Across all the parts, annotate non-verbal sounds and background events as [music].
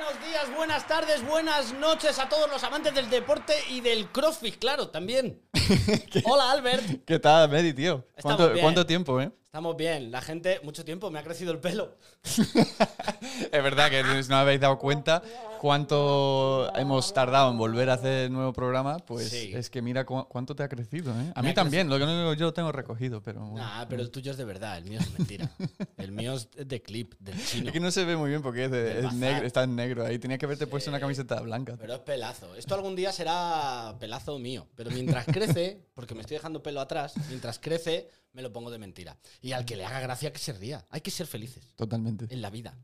Buenos días, buenas tardes, buenas noches a todos los amantes del deporte y del crossfit, claro, también. [laughs] Hola, Albert. ¿Qué tal, Medi, tío? ¿Cuánto, bien. cuánto tiempo, eh? Estamos bien, la gente, mucho tiempo, me ha crecido el pelo. [laughs] Es verdad que no habéis dado cuenta cuánto hemos tardado en volver a hacer el nuevo programa. Pues Sí. es que mira cu- cuánto te ha crecido, ¿eh? A mí también, lo que no yo lo tengo recogido, pero. bueno. Nah, pero el tuyo es de verdad, el mío es mentira. [laughs] El mío es de clip, del chino. Es que no se ve muy bien porque es, de- negro, está en negro ahí. Tenía que haberte puesto una camiseta blanca. Pero es pelazo. Esto algún día será pelazo mío. Pero mientras crece, porque me estoy dejando pelo atrás, mientras crece, me lo pongo de mentira. Y al que le haga gracia que se ría. Hay que ser felices Totalmente. en la vida.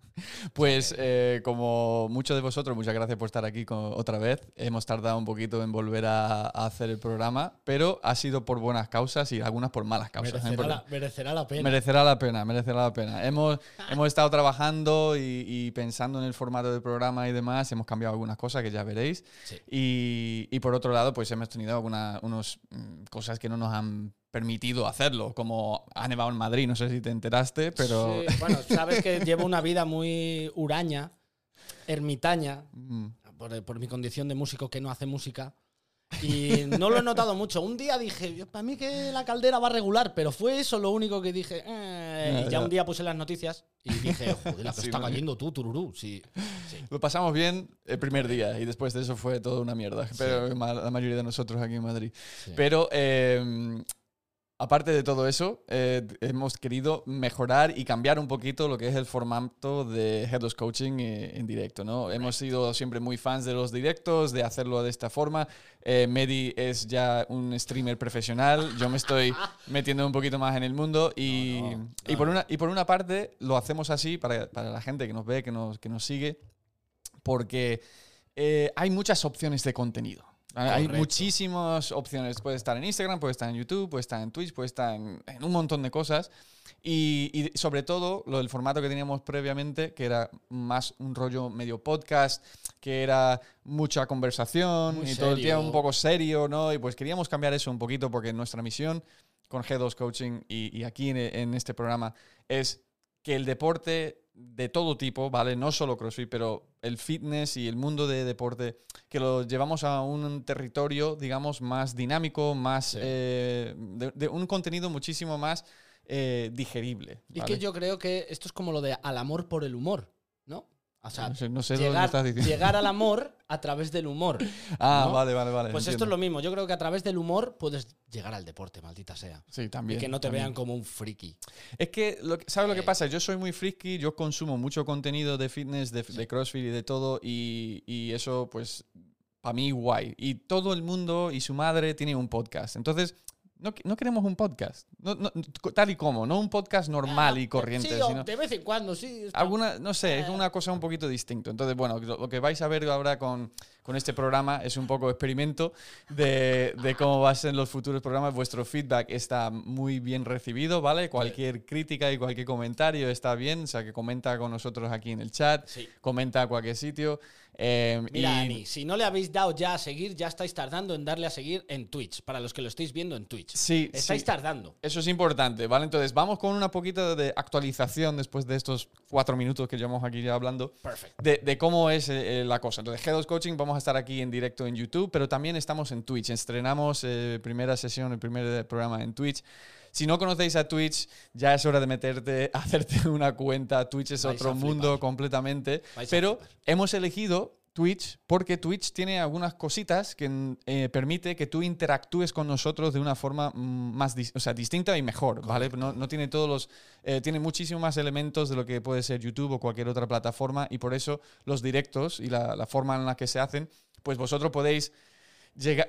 Pues eh, como muchos de vosotros, muchas gracias por estar aquí con- otra vez. Hemos tardado un poquito en volver a, a hacer el programa, pero ha sido por buenas causas y algunas por malas causas. Merecerá la, merecerá la pena. Merecerá la pena, merecerá la pena. Hemos, [laughs] hemos estado trabajando y, y pensando en el formato del programa y demás. Hemos cambiado algunas cosas que ya veréis. Sí. Y, y por otro lado, pues hemos tenido algunas unos, mm, cosas que no nos han permitido hacerlo, como ha nevado en Madrid, no sé si te enteraste, pero... Sí, bueno, sabes que llevo una vida muy huraña, ermitaña, Mm, por, por mi condición de músico que no hace música. Y [laughs] no lo he notado mucho. Un día dije, para mí que la caldera va regular, pero fue eso lo único que dije. eh, Ya, y ya, ya. un día puse las noticias y dije, [laughs] joder, la que Sí, está cayendo tú, tururú. Sí, sí. Lo pasamos bien el primer día y después de eso fue toda una mierda, pero la mayoría de nosotros aquí en Madrid. Pero eh, aparte de todo eso, eh, hemos querido mejorar y cambiar un poquito lo que es el formato de Headless Coaching eh, en directo. ¿no? Hemos sido siempre muy fans de los directos, de hacerlo de esta forma. Eh, Medi es ya un streamer profesional, yo me estoy [laughs] metiendo un poquito más en el mundo y, No, no, y, por, una, y por una parte lo hacemos así para, para la gente que nos ve, que nos, que nos sigue, porque hay muchas opciones de contenido. Hay Correcto. muchísimas opciones. Puede estar en Instagram, puede estar en YouTube, puede estar en Twitch, puede estar en, en un montón de cosas. Y, y sobre todo, lo del formato que teníamos previamente, que era más un rollo medio podcast, que era mucha conversación Muy y todo el serio. tiempo un poco serio, ¿no? Y pues queríamos cambiar eso un poquito porque nuestra misión con G2 Coaching y, y aquí en, en este programa es que el deporte de todo tipo, ¿vale? No solo CrossFit, pero el fitness y el mundo de deporte, que lo llevamos a un territorio, digamos, más dinámico, más... Sí. eh, de, de un contenido muchísimo más eh, digerible. Y que yo creo que esto es como lo de al amor por el humor. O sea, No sé, no sé dónde llegar, estás llegar al [laughs] amor a través del humor. [laughs] Ah, ¿no? vale, vale, vale. Pues esto es entiendo. lo mismo. Yo creo que a través del humor puedes llegar al deporte, maldita sea. Sí, también. y que no te también. vean como un friki. Es que, lo ¿sabes lo que Eh. pasa? Yo soy muy friki, yo consumo mucho contenido de fitness, de, de CrossFit y de todo, y, y eso, pues, para mí, guay. Y todo el mundo y su madre tiene un podcast. Entonces, no, no queremos un podcast, no- no, tal y como, no un podcast normal y corriente, Sí, sino de vez en cuando, sí. está- alguna, no sé, es Eh. una cosa un poquito distinta. Entonces, bueno, lo, lo que vais a ver ahora con, con este programa es un poco experimento de, de cómo va a ser los futuros programas. Vuestro feedback está muy bien recibido, ¿vale? Cualquier crítica y cualquier comentario está bien. O sea, que comenta con nosotros aquí en el chat, Sí. comenta a cualquier sitio. Eh, Mira, y- Ani, si no le habéis dado ya a seguir, ya estáis tardando en darle a seguir en Twitch. Para los que lo estéis viendo en Twitch. Sí, Estáis sí. tardando. Eso es importante, ¿vale? Entonces, vamos con una poquita de actualización después de estos cuatro minutos que llevamos aquí ya hablando. Perfecto. de, de cómo es eh, la cosa. Entonces, G2 Coaching, vamos a estar aquí en directo en YouTube, pero también estamos en Twitch. Estrenamos eh, primera sesión, el primer eh, programa en Twitch. Si no conocéis a Twitch, ya es hora de meterte, [laughs] hacerte una cuenta. Twitch es Vais otro mundo completamente. Vais Pero hemos elegido Twitch porque Twitch tiene algunas cositas que eh, permite que tú interactúes con nosotros de una forma mm, más o sea, distinta y mejor, ¿vale? No, no tiene todos los eh, tiene muchísimos más elementos de lo que puede ser YouTube o cualquier otra plataforma y por eso los directos y la, la forma en la que se hacen, pues vosotros podéis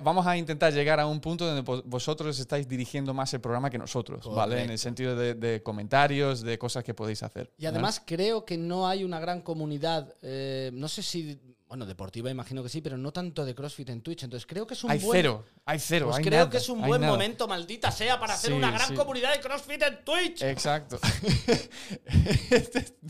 vamos a intentar llegar a un punto donde vos- vosotros estáis dirigiendo más el programa que nosotros, ¿vale? En el sentido de, de comentarios, de cosas que podéis hacer. Y además creo que no hay una gran comunidad, eh, no sé si bueno, deportiva imagino que sí, pero no tanto de CrossFit en Twitch. Entonces creo que es un Hay buen... cero, hay cero. Pues hay creo nada, que es un buen nada. momento, maldita sea, para hacer Sí, una gran sí. comunidad de CrossFit en Twitch. Exacto. [laughs]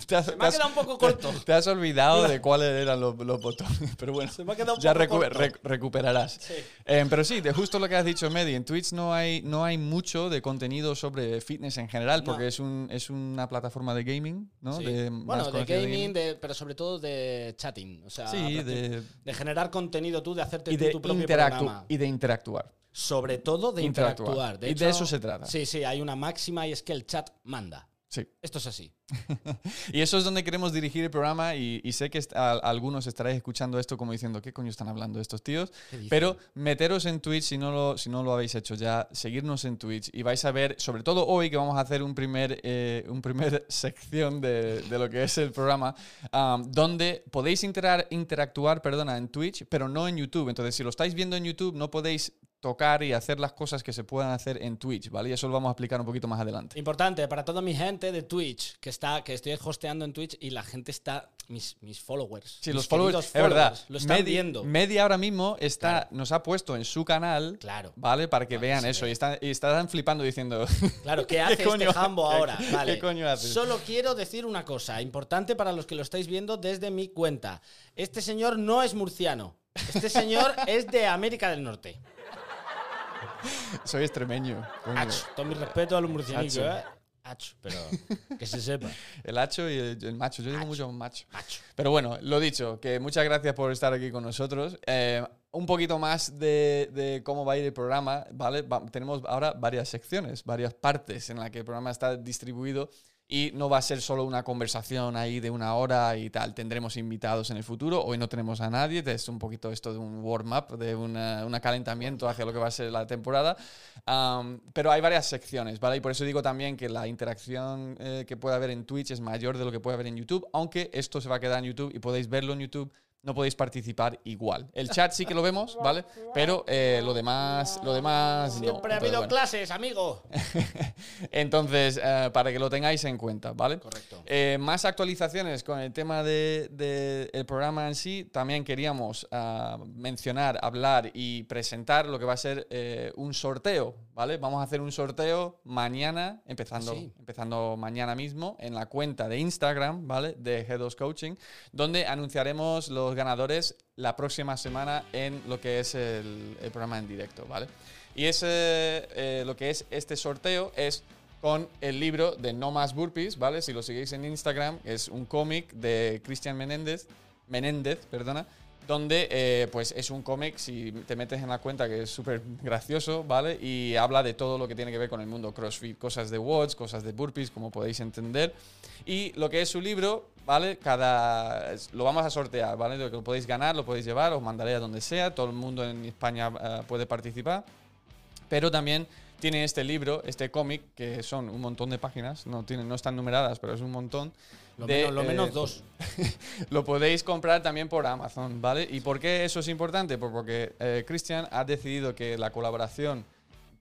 te, has, Se me ha quedado un poco corto. te has olvidado de [laughs] cuáles eran los, los botones, [laughs] pero bueno, Se me ha quedado un ya poco recu- corto. rec- recuperarás. Sí. Eh, pero sí, de justo lo que has dicho, Medi, en Twitch no hay, no hay mucho de contenido sobre fitness en general, No. porque es, un, es una plataforma de gaming, ¿no? De, bueno, de gaming, de- pero sobre todo de chatting. O sea, Sí, de, de generar contenido tú, de hacerte y, tú de tu propio programa. y de interactuar. Sobre todo de Interactuar. interactuar. Y de eso se trata. Sí, sí, hay una máxima y es que el chat manda. Sí. Esto es así. [laughs] Y eso es donde queremos dirigir el programa y, y sé que a- algunos estaréis escuchando esto como diciendo, ¿qué coño están hablando estos tíos? Pero meteros en Twitch si no, lo, si no lo habéis hecho ya, seguirnos en Twitch y vais a ver, sobre todo hoy que vamos a hacer un primer, eh, un primer [laughs] sección de, de lo que es el programa, um, donde podéis interar- interactuar perdona, en Twitch, pero no en YouTube. Entonces, si lo estáis viendo en YouTube, no podéis tocar y hacer las cosas que se puedan hacer en Twitch, ¿vale? Y eso lo vamos a explicar un poquito más adelante. Importante para toda mi gente de Twitch, que está, que estoy hosteando en Twitch y la gente está, mis, mis followers. Sí, mis los followers, queridos es verdad. followers, Lo están Medi, viendo. Medi ahora mismo está, Claro. nos ha puesto en su canal, Claro. ¿vale? Para que vean eso. Y, están, y están flipando diciendo, [laughs] Claro, ¿qué hace coño- este jambo qué- ahora? qué Vale. coño haces? Solo quiero decir una cosa, importante para los que lo estáis viendo desde mi cuenta. Este señor no es murciano. Este señor [laughs] es de América del Norte. soy extremeño. coño. Ach, todo mi respeto a los murcianicos. ¿eh? Ach, pero que se sepa. [laughs] El hacho y el, el macho. Yo digo mucho macho. Macho. Pero bueno, lo dicho, que muchas gracias por estar aquí con nosotros. Eh, un poquito más de, de cómo va a ir el programa, ¿vale? Va- tenemos ahora varias secciones, varias partes en las que el programa está distribuido y no va a ser solo una conversación ahí de una hora y tal. Tendremos invitados en el futuro. Hoy no tenemos a nadie, es un poquito esto de un warm-up, de un calentamiento hacia lo que va a ser la temporada. Am, pero hay varias secciones, ¿vale? Y por eso digo también que la interacción eh, que puede haber en Twitch es mayor de lo que puede haber en YouTube, aunque esto se va a quedar en YouTube y podéis verlo en YouTube. No podéis participar igual. El chat sí que lo vemos, [laughs] ¿vale? Pero eh, lo demás, lo demás no. Siempre ha habido bueno. clases, amigo. [laughs] Entonces, eh, para que lo tengáis en cuenta, ¿vale? Correcto. Eh, más actualizaciones con el tema del de, el programa en sí. También queríamos ah, mencionar, hablar y presentar lo que va a ser eh, un sorteo, ¿vale? Vamos a hacer un sorteo mañana, empezando, sí. empezando mañana mismo, en la cuenta de Instagram, ¿vale? De G2 Coaching, donde anunciaremos los ganadores la próxima semana en lo que es el, programa en directo, ¿vale? Y ese, eh, lo que es este sorteo es con el libro de No Más Burpees, ¿vale? Si lo seguís en Instagram, es un cómic de Cristian Menéndez, Menéndez, perdona, donde eh, pues es un cómic, si te metes en la cuenta, que es súper gracioso, ¿vale? Y habla de todo lo que tiene que ver con el mundo CrossFit, cosas de watts, cosas de burpees, como podéis entender. Y lo que es su libro, ¿vale? Cada, lo vamos a sortear, ¿vale? Lo que lo podéis ganar, lo podéis llevar, os mandaré a donde sea, todo el mundo en España eh, puede participar pero también tiene este libro, este cómic, que son un montón de páginas, no, tienen, no están numeradas, pero es un montón. Lo, de, menos, lo eh, menos dos. [laughs] Lo podéis comprar también por Amazon, ¿vale? ¿Y por qué eso es importante? Pues porque eh, Christian ha decidido que la colaboración,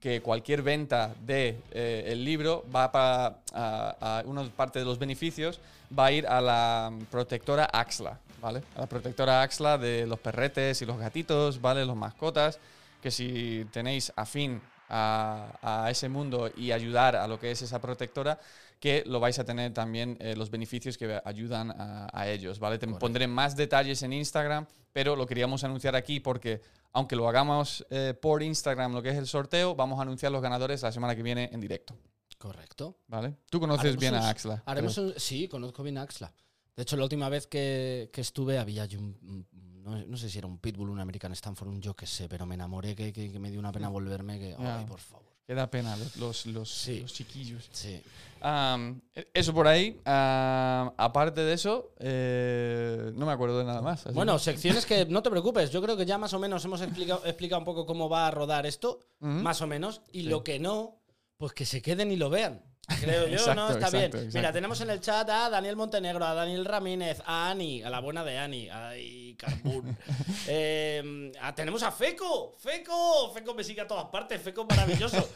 que cualquier venta de eh, libro va para a, a una parte de los beneficios va a ir a la protectora Axla, ¿vale? A la protectora Axla de los perretes y los gatitos, ¿vale? Los mascotas, que si tenéis afín a, a ese mundo y ayudar a lo que es esa protectora, que lo vais a tener también eh, los beneficios que ayudan a, a ellos, ¿vale? Te Correcto. pondré más detalles en Instagram, pero lo queríamos anunciar aquí porque aunque lo hagamos eh, por Instagram, lo que es el sorteo, vamos a anunciar los ganadores la semana que viene en directo, Correcto. ¿vale? Tú conoces Haremos bien un- a Axla. Haremos un- sí, conozco bien a Axla. De hecho, la última vez que, que estuve había un- no, no sé si era un Pitbull, un American Stanford, un yo qué sé, pero me enamoré que, que- que me dio una pena volverme. Que, ay, por favor. Que da pena los, los, Sí. los chiquillos. Sí. Am, eso por ahí. Aparte de eso, eh, no me acuerdo de nada más. Bueno, que- secciones que no te preocupes. Yo creo que ya más o menos hemos explicado, explicado un poco cómo va a rodar esto, más o menos. Y Sí. lo que no, pues que se queden y lo vean. Creo yo, Exacto, ¿no? Está exacto, bien. exacto. Mira, tenemos en el chat a Daniel Montenegro, a Daniel Ramírez, a Ani, a la buena de Ani, ay, Carbún. [laughs] Eh, a- tenemos a Feco, Feco, Feco me sigue a todas partes, Feco maravilloso.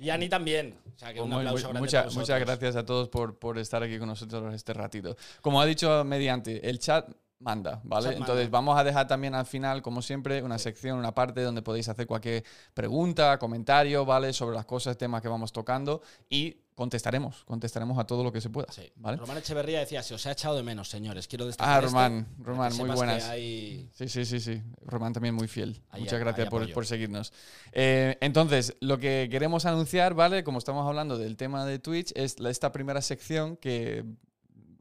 Y Ani también. O sea, que Pues un muy- aplauso muy- mucha- muchas gracias a todos por, por estar aquí con nosotros este ratito. Como ha dicho mediante, el chat manda, ¿vale? Chat Entonces manda. vamos a dejar también al final, como siempre, una sección, una parte donde podéis hacer cualquier pregunta, comentario, ¿vale? Sobre las cosas, temas que vamos tocando y contestaremos, contestaremos a todo lo que se pueda, Sí. ¿vale? Román Echeverría decía, se os ha echado de menos, señores. Quiero destacar Ah, Román, Román, muy buenas. hay- Sí, sí, sí, sí. Román también muy fiel. Ahí Muchas hay- gracias por, por seguirnos. Eh, entonces, lo que queremos anunciar, ¿vale? Como estamos hablando del tema de Twitch, es la- esta primera sección que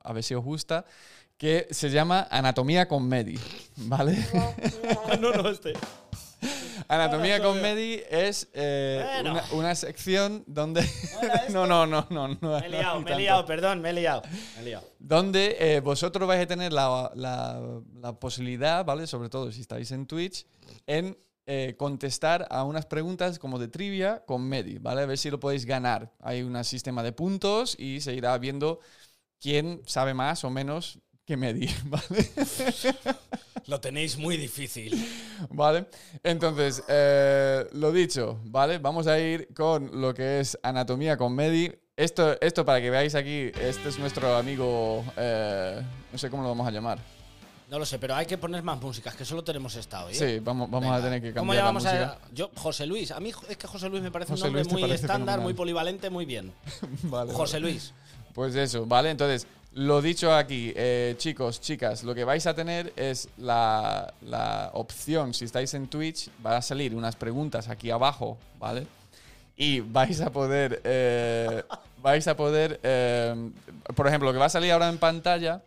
a ver si os gusta, que se llama Anatomía con Medi, ¿vale? [laughs] [laughs] no, no, este. Anatomía con Medi es eh, Bueno. una, una sección donde... [laughs] No, no, no, no, no. Me he liado, me he liado, perdón, me he liado. Me he liado. donde eh, vosotros vais a tener la, la- la posibilidad, ¿vale? Sobre todo si estáis en Twitch, en eh, contestar a unas preguntas como de trivia con Medi, ¿vale? A ver si lo podéis ganar. Hay un sistema de puntos y se irá viendo quién sabe más o menos que Medi, [laughs] ¿vale? Lo tenéis muy difícil. ¿Vale? Entonces, eh, lo dicho, ¿vale? Vamos a ir con lo que es anatomía con Medi. Esto, esto para que veáis aquí, este es nuestro amigo, eh, no sé cómo lo vamos a llamar. No lo sé, pero hay que poner más músicas, que solo tenemos esta hoy. ¿eh? Sí, vamos, vamos a tener que ¿Cómo cambiar la llamamos música. a yo José Luis? A mí es que José Luis me parece José un nombre Luis muy estándar, fenomenal. muy polivalente, muy bien. [laughs] Vale, José vale. Luis. Pues eso, ¿vale? Entonces, lo dicho aquí, eh, chicos, chicas, lo que vais a tener es la, la opción, si estáis en Twitch, van a salir unas preguntas aquí abajo, ¿vale? Y vais a poder, eh, vais a poder, eh, por ejemplo, lo que va a salir ahora en pantalla,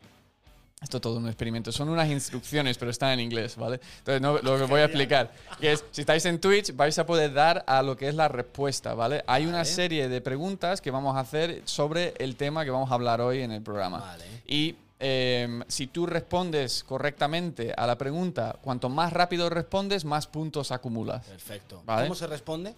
esto es todo un experimento, son unas instrucciones, pero están en inglés, ¿vale? Entonces, no, lo que voy a explicar, que es, si estáis en Twitch, vais a poder dar a lo que es la respuesta, ¿vale? Hay una Vale. serie de preguntas que vamos a hacer sobre el tema que vamos a hablar hoy en el programa. Vale. Y eh, si tú respondes correctamente a la pregunta, cuanto más rápido respondes, más puntos acumulas. Perfecto. Vale. ¿Cómo se responde?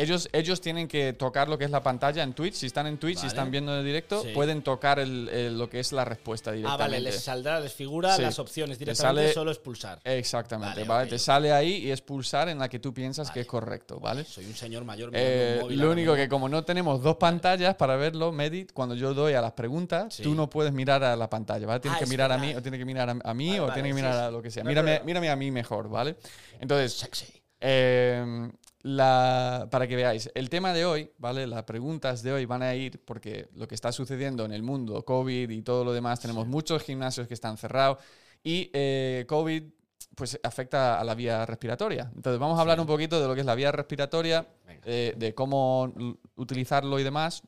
Ellos, ellos tienen que tocar lo que es la pantalla en Twitch. Si están en Twitch, si Vale. están viendo en directo, Sí. pueden tocar el- el- lo que es la respuesta Ah, directamente. vale, les saldrá, les figura Sí. las opciones Te directamente, sale- solo expulsar. Exactamente, Vale, Te sale ahí y es pulsar en la que tú piensas que es correcto, ¿vale? Soy un señor mayor. Eh, un móvil lo único que como no tenemos dos pantallas para verlo, Medit, cuando yo doy a las preguntas, Sí. tú no puedes mirar a la pantalla, ¿vale? Tienes Ah, que mirar a mí, o tienes que mirar a, mí, o tienes que mirar a lo que sea. No Mírame, mírame a mí mejor, ¿vale? Entonces, Sexy. eh, la, para que veáis, el tema de hoy, ¿vale? Las preguntas de hoy van a ir porque lo que está sucediendo en el mundo, COVID y todo lo demás, tenemos muchos gimnasios que están cerrados y eh, COVID pues afecta a la vía respiratoria. Entonces vamos a hablar Sí. un poquito de lo que es la vía respiratoria, eh, de cómo utilizarlo y demás,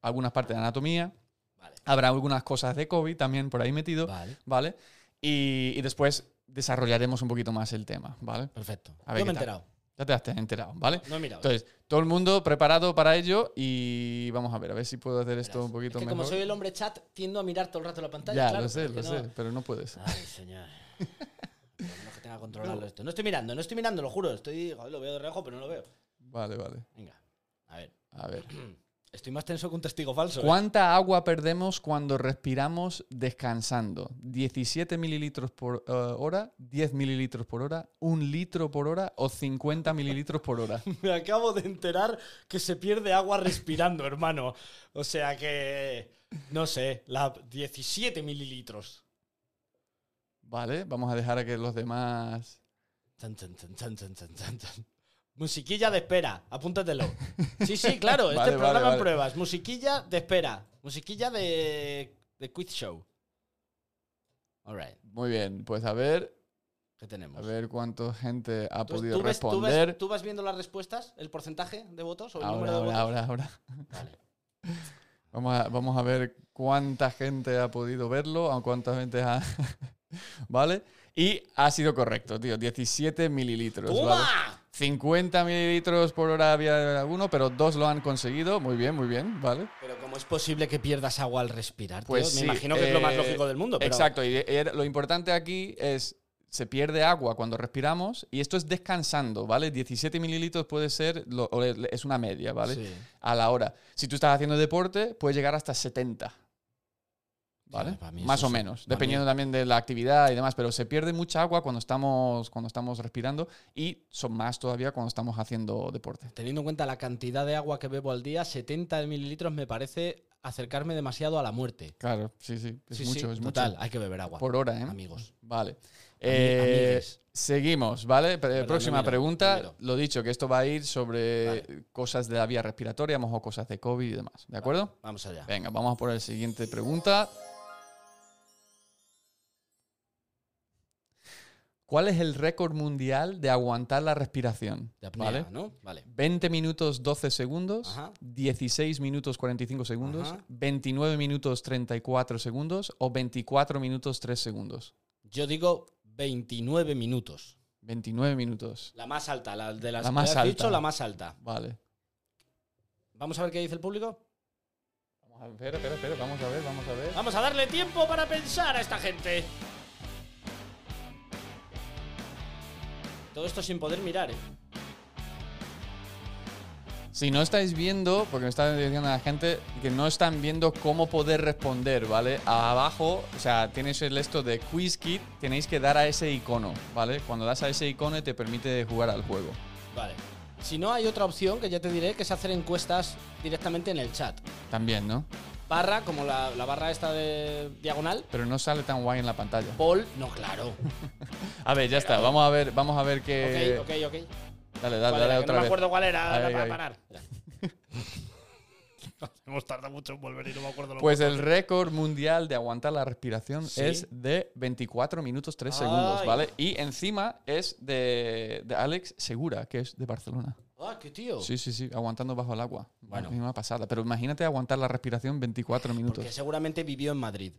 algunas partes de anatomía, Vale. habrá algunas cosas de COVID también por ahí metido, Vale. ¿vale? Y, y después desarrollaremos un poquito más el tema, ¿vale? Perfecto. A ver Yo me he enterado. Ya te has enterado, ¿vale? No he mirado. Entonces, todo el mundo preparado para ello y vamos a ver, a ver si puedo hacer esto Verás. un poquito es que mejor. como soy el hombre chat, tiendo a mirar todo el rato la pantalla. ya, claro, lo sé, lo es sé, no- pero no puedes. Ay, señor. Lo menos que tenga que controlarlo esto. No estoy mirando, no estoy mirando, lo juro. Estoy, joder, lo veo de reojo, pero no lo veo. Vale, vale. Venga, a ver. A ver. [clears throat] Estoy más tenso que un testigo falso. ¿eh? ¿Cuánta agua perdemos cuando respiramos descansando? ¿17 mililitros por eh, hora? ¿10 mililitros por hora? ¿Un litro por hora? ¿O 50 mililitros por hora? [laughs] Me acabo de enterar que se pierde agua respirando, hermano. O sea que. No sé, la 17 mililitros. Vale, vamos a dejar a que los demás... Tan, tan, tan, Musiquilla de espera, apúntatelo. [laughs] Sí, sí, claro, este Vale, programa vale, pruebas. Musiquilla de espera. Musiquilla de, de quiz show. Alright, Muy bien, pues a ver, ¿qué tenemos? a ver cuánta gente ha ¿Tú, podido tú ves, tú ves- responder. tú vas viendo las respuestas? ¿El porcentaje de votos o el Ahora, número de ahora, votos? ahora, ahora. Vale. [laughs] Vamos a, vamos a ver cuánta gente ha podido verlo, a cuánta gente ha... [laughs] ¿Vale? Y ha sido correcto, tío. 17 mililitros. ¿vale? ¡Toma! 50 mililitros por hora había alguno, pero dos lo han conseguido. Muy bien, muy bien, ¿vale? Pero ¿cómo es posible que pierdas agua al respirar? tío? Pues Me sí, imagino que es lo más eh, lógico del mundo. Pero Exacto, y era- lo importante aquí es, se pierde agua cuando respiramos y esto es descansando, ¿vale? 17 mililitros puede ser, lo- es una media, ¿vale? Sí. A la hora. Si tú estás haciendo deporte, puede llegar hasta 70. Más o menos, dependiendo también de la actividad y demás, pero se pierde mucha agua cuando estamos, cuando estamos respirando y son más todavía cuando estamos haciendo deporte. Teniendo en cuenta la cantidad de agua que bebo al día, 70 mililitros me parece acercarme demasiado a la muerte. Claro, sí, sí. Es Sí, mucho, sí, es total, mucho. hay que beber agua. Por hora, ¿eh? Amigos. Vale. Eh, seguimos, ¿vale? Próxima pregunta. Lo dicho, que esto va a ir sobre Vale. cosas de la vía respiratoria, a lo mejor cosas de COVID y demás. ¿De acuerdo? Vamos allá. Venga, vamos a por la siguiente pregunta. ¿Cuál es el récord mundial de aguantar la respiración? De apnea, ¿Vale? ¿no? Vale. 20 minutos 12 segundos, Ajá. 16 minutos 45 segundos, Ajá. 29 minutos 34 segundos o 24 minutos 3 segundos. Yo digo 29 minutos. 29 minutos. La más alta, la de las La que más has alta. dicho, la más alta. Vale. Vamos a ver qué dice el público. Vamos a ver, espera, espera, espera, vamos a ver, vamos a ver. Vamos a darle tiempo para pensar a esta gente. Todo esto sin poder mirar, ¿eh? Si no estáis viendo, porque me está diciendo la gente que no están viendo cómo poder responder, ¿vale? Abajo, o sea, tienes el esto de Quiz Kit, tenéis que dar a ese icono, ¿vale? Cuando das a ese icono te permite jugar al juego. Vale. Si no, hay otra opción que ya te diré, que es hacer encuestas directamente en el chat. También, ¿no? Barra, como la, la barra esta de diagonal. Pero no sale tan guay en la pantalla. Paul, no, claro. [laughs] A ver, ya está. Vamos a ver, vamos a ver qué. ok, ok, ok. Dale, dale, ¿Cuál dale? Que otra no me acuerdo cuál era Ahí, para ahí. parar. [laughs] Hemos tardado mucho en volver y no me acuerdo lo Pues que el récord mundial de aguantar la respiración Sí. es de 24 minutos 3 Ay. segundos, ¿vale? Y encima es de, de Alex Segura, que es de Barcelona. Ah, qué tío. Sí, sí, sí, aguantando bajo el agua. Bueno. Una pasada. Pero imagínate aguantar la respiración 24 minutos. Porque seguramente vivió en Madrid.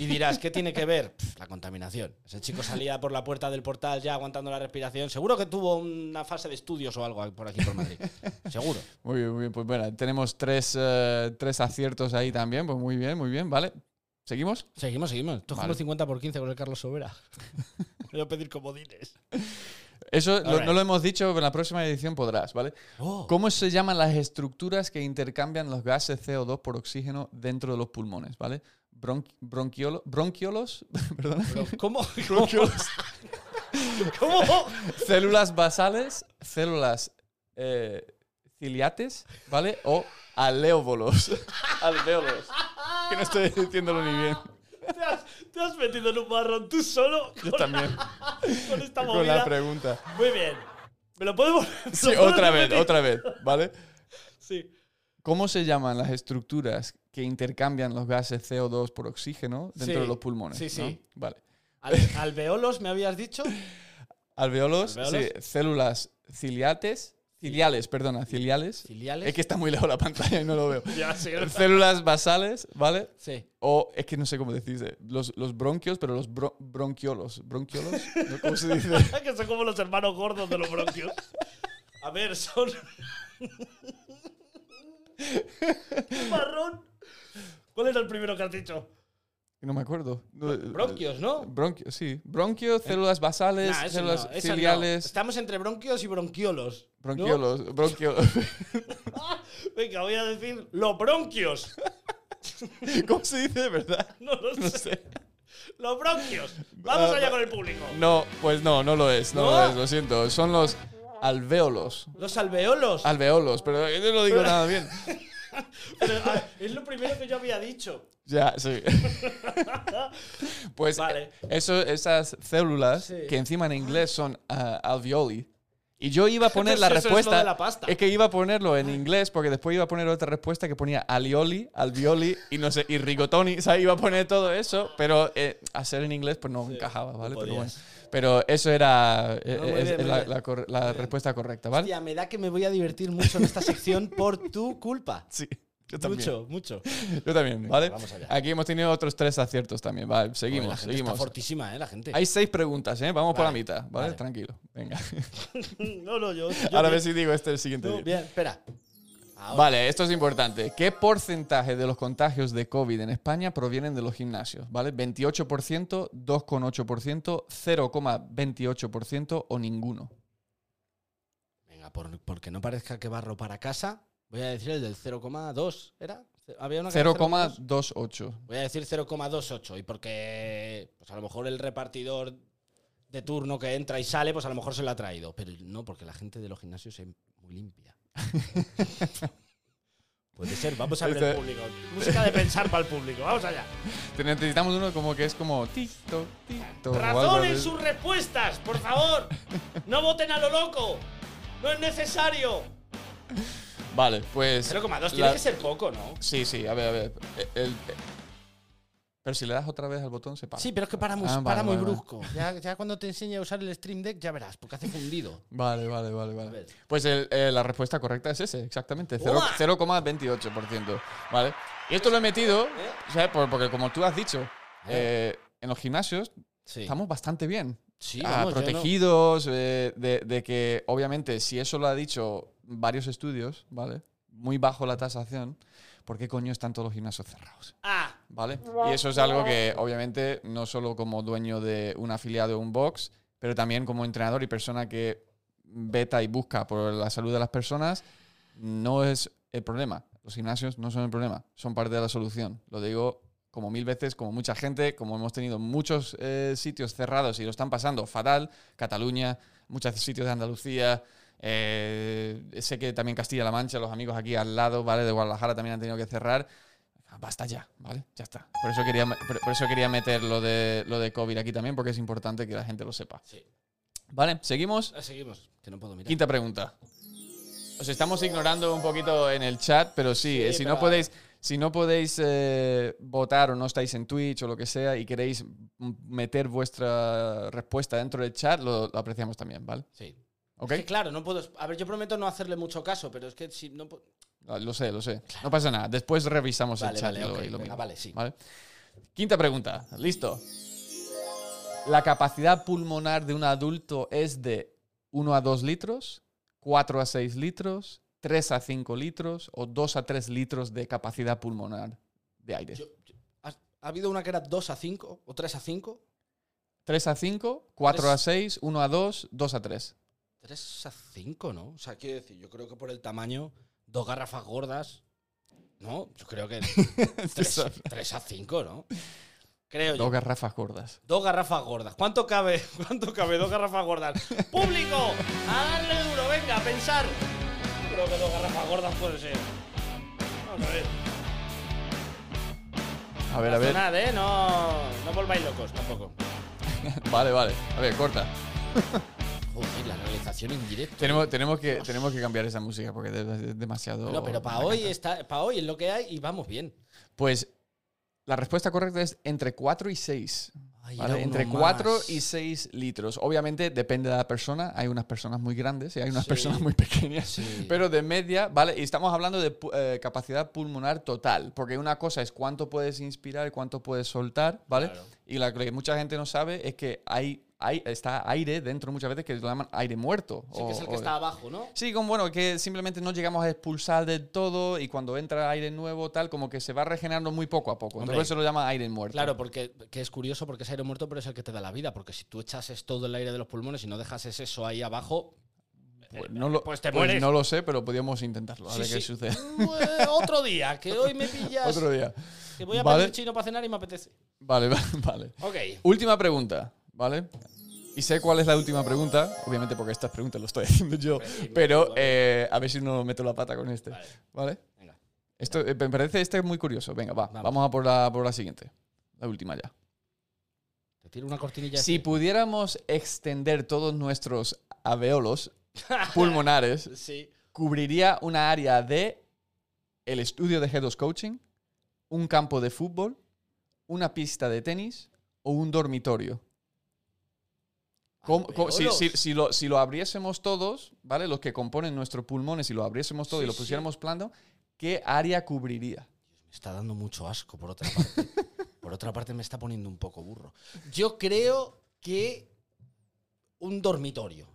Y dirás, ¿qué tiene que ver? Pff, la contaminación. Ese chico salía por la puerta del portal ya aguantando la respiración. Seguro que tuvo una fase de estudios o algo por aquí por Madrid. Seguro. Muy bien, muy bien. Pues bueno, tenemos tres, eh, tres aciertos ahí también. Pues muy bien, muy bien, ¿vale? ¿Seguimos? Seguimos, seguimos. Como Vale. el 50 por 15 con el Carlos Sobera. [laughs] Voy a pedir comodines. Eso lo- no lo hemos dicho, pero en la próxima edición podrás, ¿vale? Oh, ¿Cómo se llaman las estructuras que intercambian los gases CO2 por oxígeno dentro de los pulmones, ¿vale? Bronqui- bronquiolo- bronquiolos, [laughs] perdona, ¿Cómo? [laughs] ¿Cómo? ¿Cómo? células basales, células eh, ciliates, ¿vale? O alvéolos. [laughs] alvéolos. Que no estoy diciéndolo ni bien. ¿Te has, te has metido en un marrón tú solo Yo con, también. [laughs] con esta [laughs] Con movida? la pregunta. Muy bien. ¿Me lo puedo volver? Sí, ¿me lo puedes otra vez, repetir? [laughs] otra vez, ¿vale? Sí. ¿Cómo se llaman las estructuras que intercambian los gases CO2 por oxígeno dentro Sí, de los pulmones? sí, sí. ¿no? Vale. Al- alveolos, ¿me habías dicho? Alveolos, Alveolos. sí, células ciliates, ciliales, perdona, ciliales. ¿Filiales? Es que está muy lejos la [laughs] pantalla y no lo veo. [laughs] Ya, sí. células basales, ¿vale? Sí. O es que no sé cómo decirse. Los, los bronquios, pero los bro- bronquiolos. ¿Bronquiolos? ¿No? ¿Cómo se dice? [laughs] que son como los hermanos gordos de los bronquios. A ver, son. Marrón. ¿Cuál era el primero que has dicho? No me acuerdo. No, Bronquios, ¿no? Bronquios, sí. Bronquios, células basales, Nah, células no, ciliales. Estamos entre bronquios y bronquiolos. ¿no? Bronquiolos, bronquiolos. [laughs] Venga, voy a decir los bronquios. [laughs] ¿Cómo se dice de verdad? [laughs] No lo sé. sé. Los bronquios. Vamos Ah, allá con el público. No, pues no, no lo es, no, ¿No? lo es, lo siento. Son los alvéolos. Los alveolos. Alveolos, pero yo no lo digo nada bien. [laughs] Pero, ah, es lo primero que yo había dicho. Ya, sí. [laughs] pues Vale. eso, esas células, Sí. que encima en inglés son ah, alveoli. Y yo iba a poner [laughs] la es respuesta. de la pasta. Es que iba a ponerlo en inglés porque después iba a poner otra respuesta que ponía alioli, alveoli y no sé, y rigotoni. O sea, iba a poner todo eso, pero eh, hacer en inglés pues no Sí, encajaba, no ¿vale? pero, bueno. Pero eso era eh, No, muy es- bien, es la, la cor- la respuesta correcta, ¿vale? Hostia, me da que me voy a divertir mucho en esta sección por tu culpa. [laughs] Sí, yo también. Mucho, mucho. Yo también, ¿vale? vamos allá. Aquí hemos tenido otros tres aciertos también, ¿vale? Seguimos, la gente seguimos. Está fortísima, ¿eh? La gente. Hay seis preguntas, ¿eh? Vamos por la Vale, mitad, ¿vale? vale. Tranquilo, venga. [laughs] no, no, yo. yo Ahora a ver si digo este el siguiente. No, día. bien, espera. Ahora. Vale, esto es importante. ¿Qué porcentaje de los contagios de COVID en España provienen de los gimnasios? ¿Vale? ¿28%, 2,8%, 0,28% o ninguno? Venga, por, porque no parezca que barro para casa, voy a decir el del 0,2. ¿Era? Había una que era 0,2. 0,28. Voy a decir 0,28. Y porque pues a lo mejor el repartidor de turno que entra y sale, pues a lo mejor se lo ha traído. Pero no, porque la gente de los gimnasios es muy limpia. Puede ser, vamos a ver el público. Música de pensar para el público, vamos allá. Te- Necesitamos uno como que es como tito, tito. o algo Razón en así. sus respuestas, por favor. No voten a lo loco. No es necesario. Vale, pues. 0,2 tiene la- que ser poco, ¿no? Sí, sí, a ver, a ver. El- pero si le das otra vez al botón, se para. Sí, pero es que para muy, Ah, vale, para muy vale, vale. brusco. Ya, ya cuando te enseñe a usar el Stream Deck, ya verás, porque hace fundido. Vale, vale, vale, vale. Pues el- eh, la respuesta correcta es ese, exactamente. cero- ¡Buah! 0,28%. ¿Vale? Y esto lo he metido, ¿Eh? Porque como tú has dicho, eh, en los gimnasios Sí. estamos bastante bien. Sí, Ah, vamos, yo no- protegidos, eh, de, de que obviamente si eso lo ha dicho varios estudios, ¿vale? Muy bajo la tasación, ¿por qué coño están todos los gimnasios cerrados? Ah, ¿Vale? Y eso es algo que obviamente no solo como dueño de un afiliado de un box, pero también como entrenador y persona que veta y busca por la salud de las personas, no es el problema. Los gimnasios no son el problema, son parte de la solución. Lo digo como mil veces, como mucha gente, como hemos tenido muchos eh, sitios cerrados y lo están pasando fatal, Cataluña, muchos sitios de Andalucía, eh, sé que también Castilla-La Mancha, los amigos aquí al lado, ¿vale? De Guadalajara también han tenido que cerrar. Basta ya, ¿vale? Ya está. Por eso quería, por, por eso quería meter lo de, lo de COVID aquí también, porque es importante que la gente lo sepa. sí. Vale, seguimos. Ah, Seguimos, que no puedo mirar. Quinta pregunta. Os estamos ignorando un poquito en el chat, pero sí, Sí, eh, si, pero- no podéis, si no podéis eh, votar o no estáis en Twitch o lo que sea y queréis meter vuestra respuesta dentro del chat, lo, lo apreciamos también, ¿vale? Sí. ¿Ok? Es que claro, no puedo. A ver, yo prometo no hacerle mucho caso, pero es que si no. Ah, Lo sé, lo sé. No pasa nada. Después revisamos Vale, el chat vale, y lo, ok, y lo venga, mismo, vale, sí. ¿vale? Quinta pregunta. Listo. ¿La capacidad pulmonar de un adulto es de 1 a 2 litros, 4 a 6 litros, 3 a 5 litros o 2 a 3 litros de capacidad pulmonar de aire? Yo- yo- ¿ha, ha habido una que era 2 a 5 o 3 a 5? 3 a 5, 4 Tres- a 6, 1 a 2, 2 a 3. 3 a 5, ¿no? O sea, quiero decir, yo creo que por el tamaño, dos garrafas gordas. No, yo creo que [laughs] 3, a 5, ¿no? Creo yo. Dos garrafas gordas. Dos garrafas gordas. ¿Cuánto cabe? [laughs] ¿Cuánto cabe? Dos garrafas gordas. ¡Público! ¡A darle duro! Venga, a pensar. Creo que dos garrafas gordas puede ser. Vamos a ver. A ver, a ver. Razonad, ¿eh? No, no volváis locos tampoco. [laughs] Vale, vale. A ver, corta. En directo. Tenemos, tenemos, que, tenemos que cambiar esa música porque es demasiado. No, pero para hoy, está, para hoy es lo que hay y vamos bien. Pues la respuesta correcta es entre 4 y 6. Ay, ¿vale? era uno Entre 4 más. y 6 litros. Obviamente depende de la persona. Hay unas personas muy grandes y hay unas Sí. personas muy pequeñas. Sí. Pero de media, ¿vale? Y estamos hablando de eh, capacidad pulmonar total. Porque una cosa es cuánto puedes inspirar y cuánto puedes soltar, ¿vale? Claro. Y la que mucha gente no sabe es que hay, hay está aire dentro muchas veces que lo llaman aire muerto. Sí, o- que es el que o- está abajo, ¿no? Sí, como bueno, que simplemente no llegamos a expulsar del todo y cuando entra aire nuevo, tal, como que se va regenerando muy poco a poco. Hombre. Entonces se lo llama aire muerto. Claro, porque que es curioso porque es aire muerto, pero es el que te da la vida. Porque si tú echases todo el aire de los pulmones y no dejases eso ahí abajo, Pues no lo, pues te pues no lo sé, pero podríamos intentarlo. A Sí, ver qué sucede. Otro día, que hoy me [laughs] pillas. Otro día. Que voy a Vale. pedir chino para cenar y me apetece. Vale, vale, [laughs] vale. Ok. Última pregunta, ¿vale? Y sé cuál es la última pregunta, obviamente porque estas preguntas lo estoy [laughs] haciendo yo, pero eh, a ver si no meto la pata con este. Vale, venga. Esto eh, me parece este es muy curioso. Venga, va, Vamos. vamos a por la, por la siguiente. La última ya. Te tiro una cortinilla. Si pudiéramos extender todos nuestros alveolos [laughs] pulmonares, Sí. cubriría una área de el estudio de Head Coaching, un campo de fútbol, una pista de tenis o un dormitorio. ¿Cómo- cómo- si, si- si lo, si lo abriésemos todos, ¿vale? Los que componen nuestro pulmón, si lo abriésemos todo y lo sí. pusiéramos plano, ¿qué área cubriría? Me está dando mucho asco, por otra parte. [laughs] por otra parte, me está poniendo un poco burro. Yo creo que un dormitorio.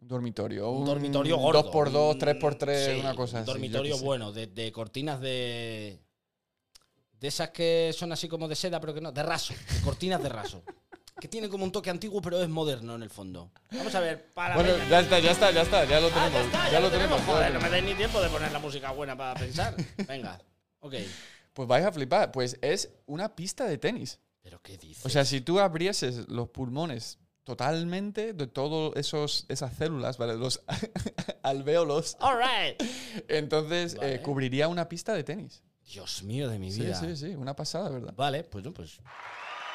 Un dormitorio. Un, dormitorio gordo. 2x2, un- 3x3, sí, una cosa Un así. yo dormitorio bueno, de, de cortinas de. De esas que son así como de seda, pero que no. De raso. De cortinas de raso. [laughs] que tiene como un toque antiguo, pero es moderno en el fondo. Vamos a ver. Para Bueno, ya está, ya está, ya está, ya lo Ah, tenemos. ya está, ya lo tenemos. Joder, no me dais ni tiempo de poner la música buena para pensar. Venga. Ok. Pues vais a flipar, pues es una pista de tenis. ¿Pero qué dices? O sea, si tú abrieses los pulmones totalmente de todas esas células, ¿vale? Los [laughs] alvéolos. All right. Entonces, eh, cubriría una pista de tenis. Dios mío de mi Sí, vida. sí, sí, una pasada, ¿verdad? Vale, pues no, pues.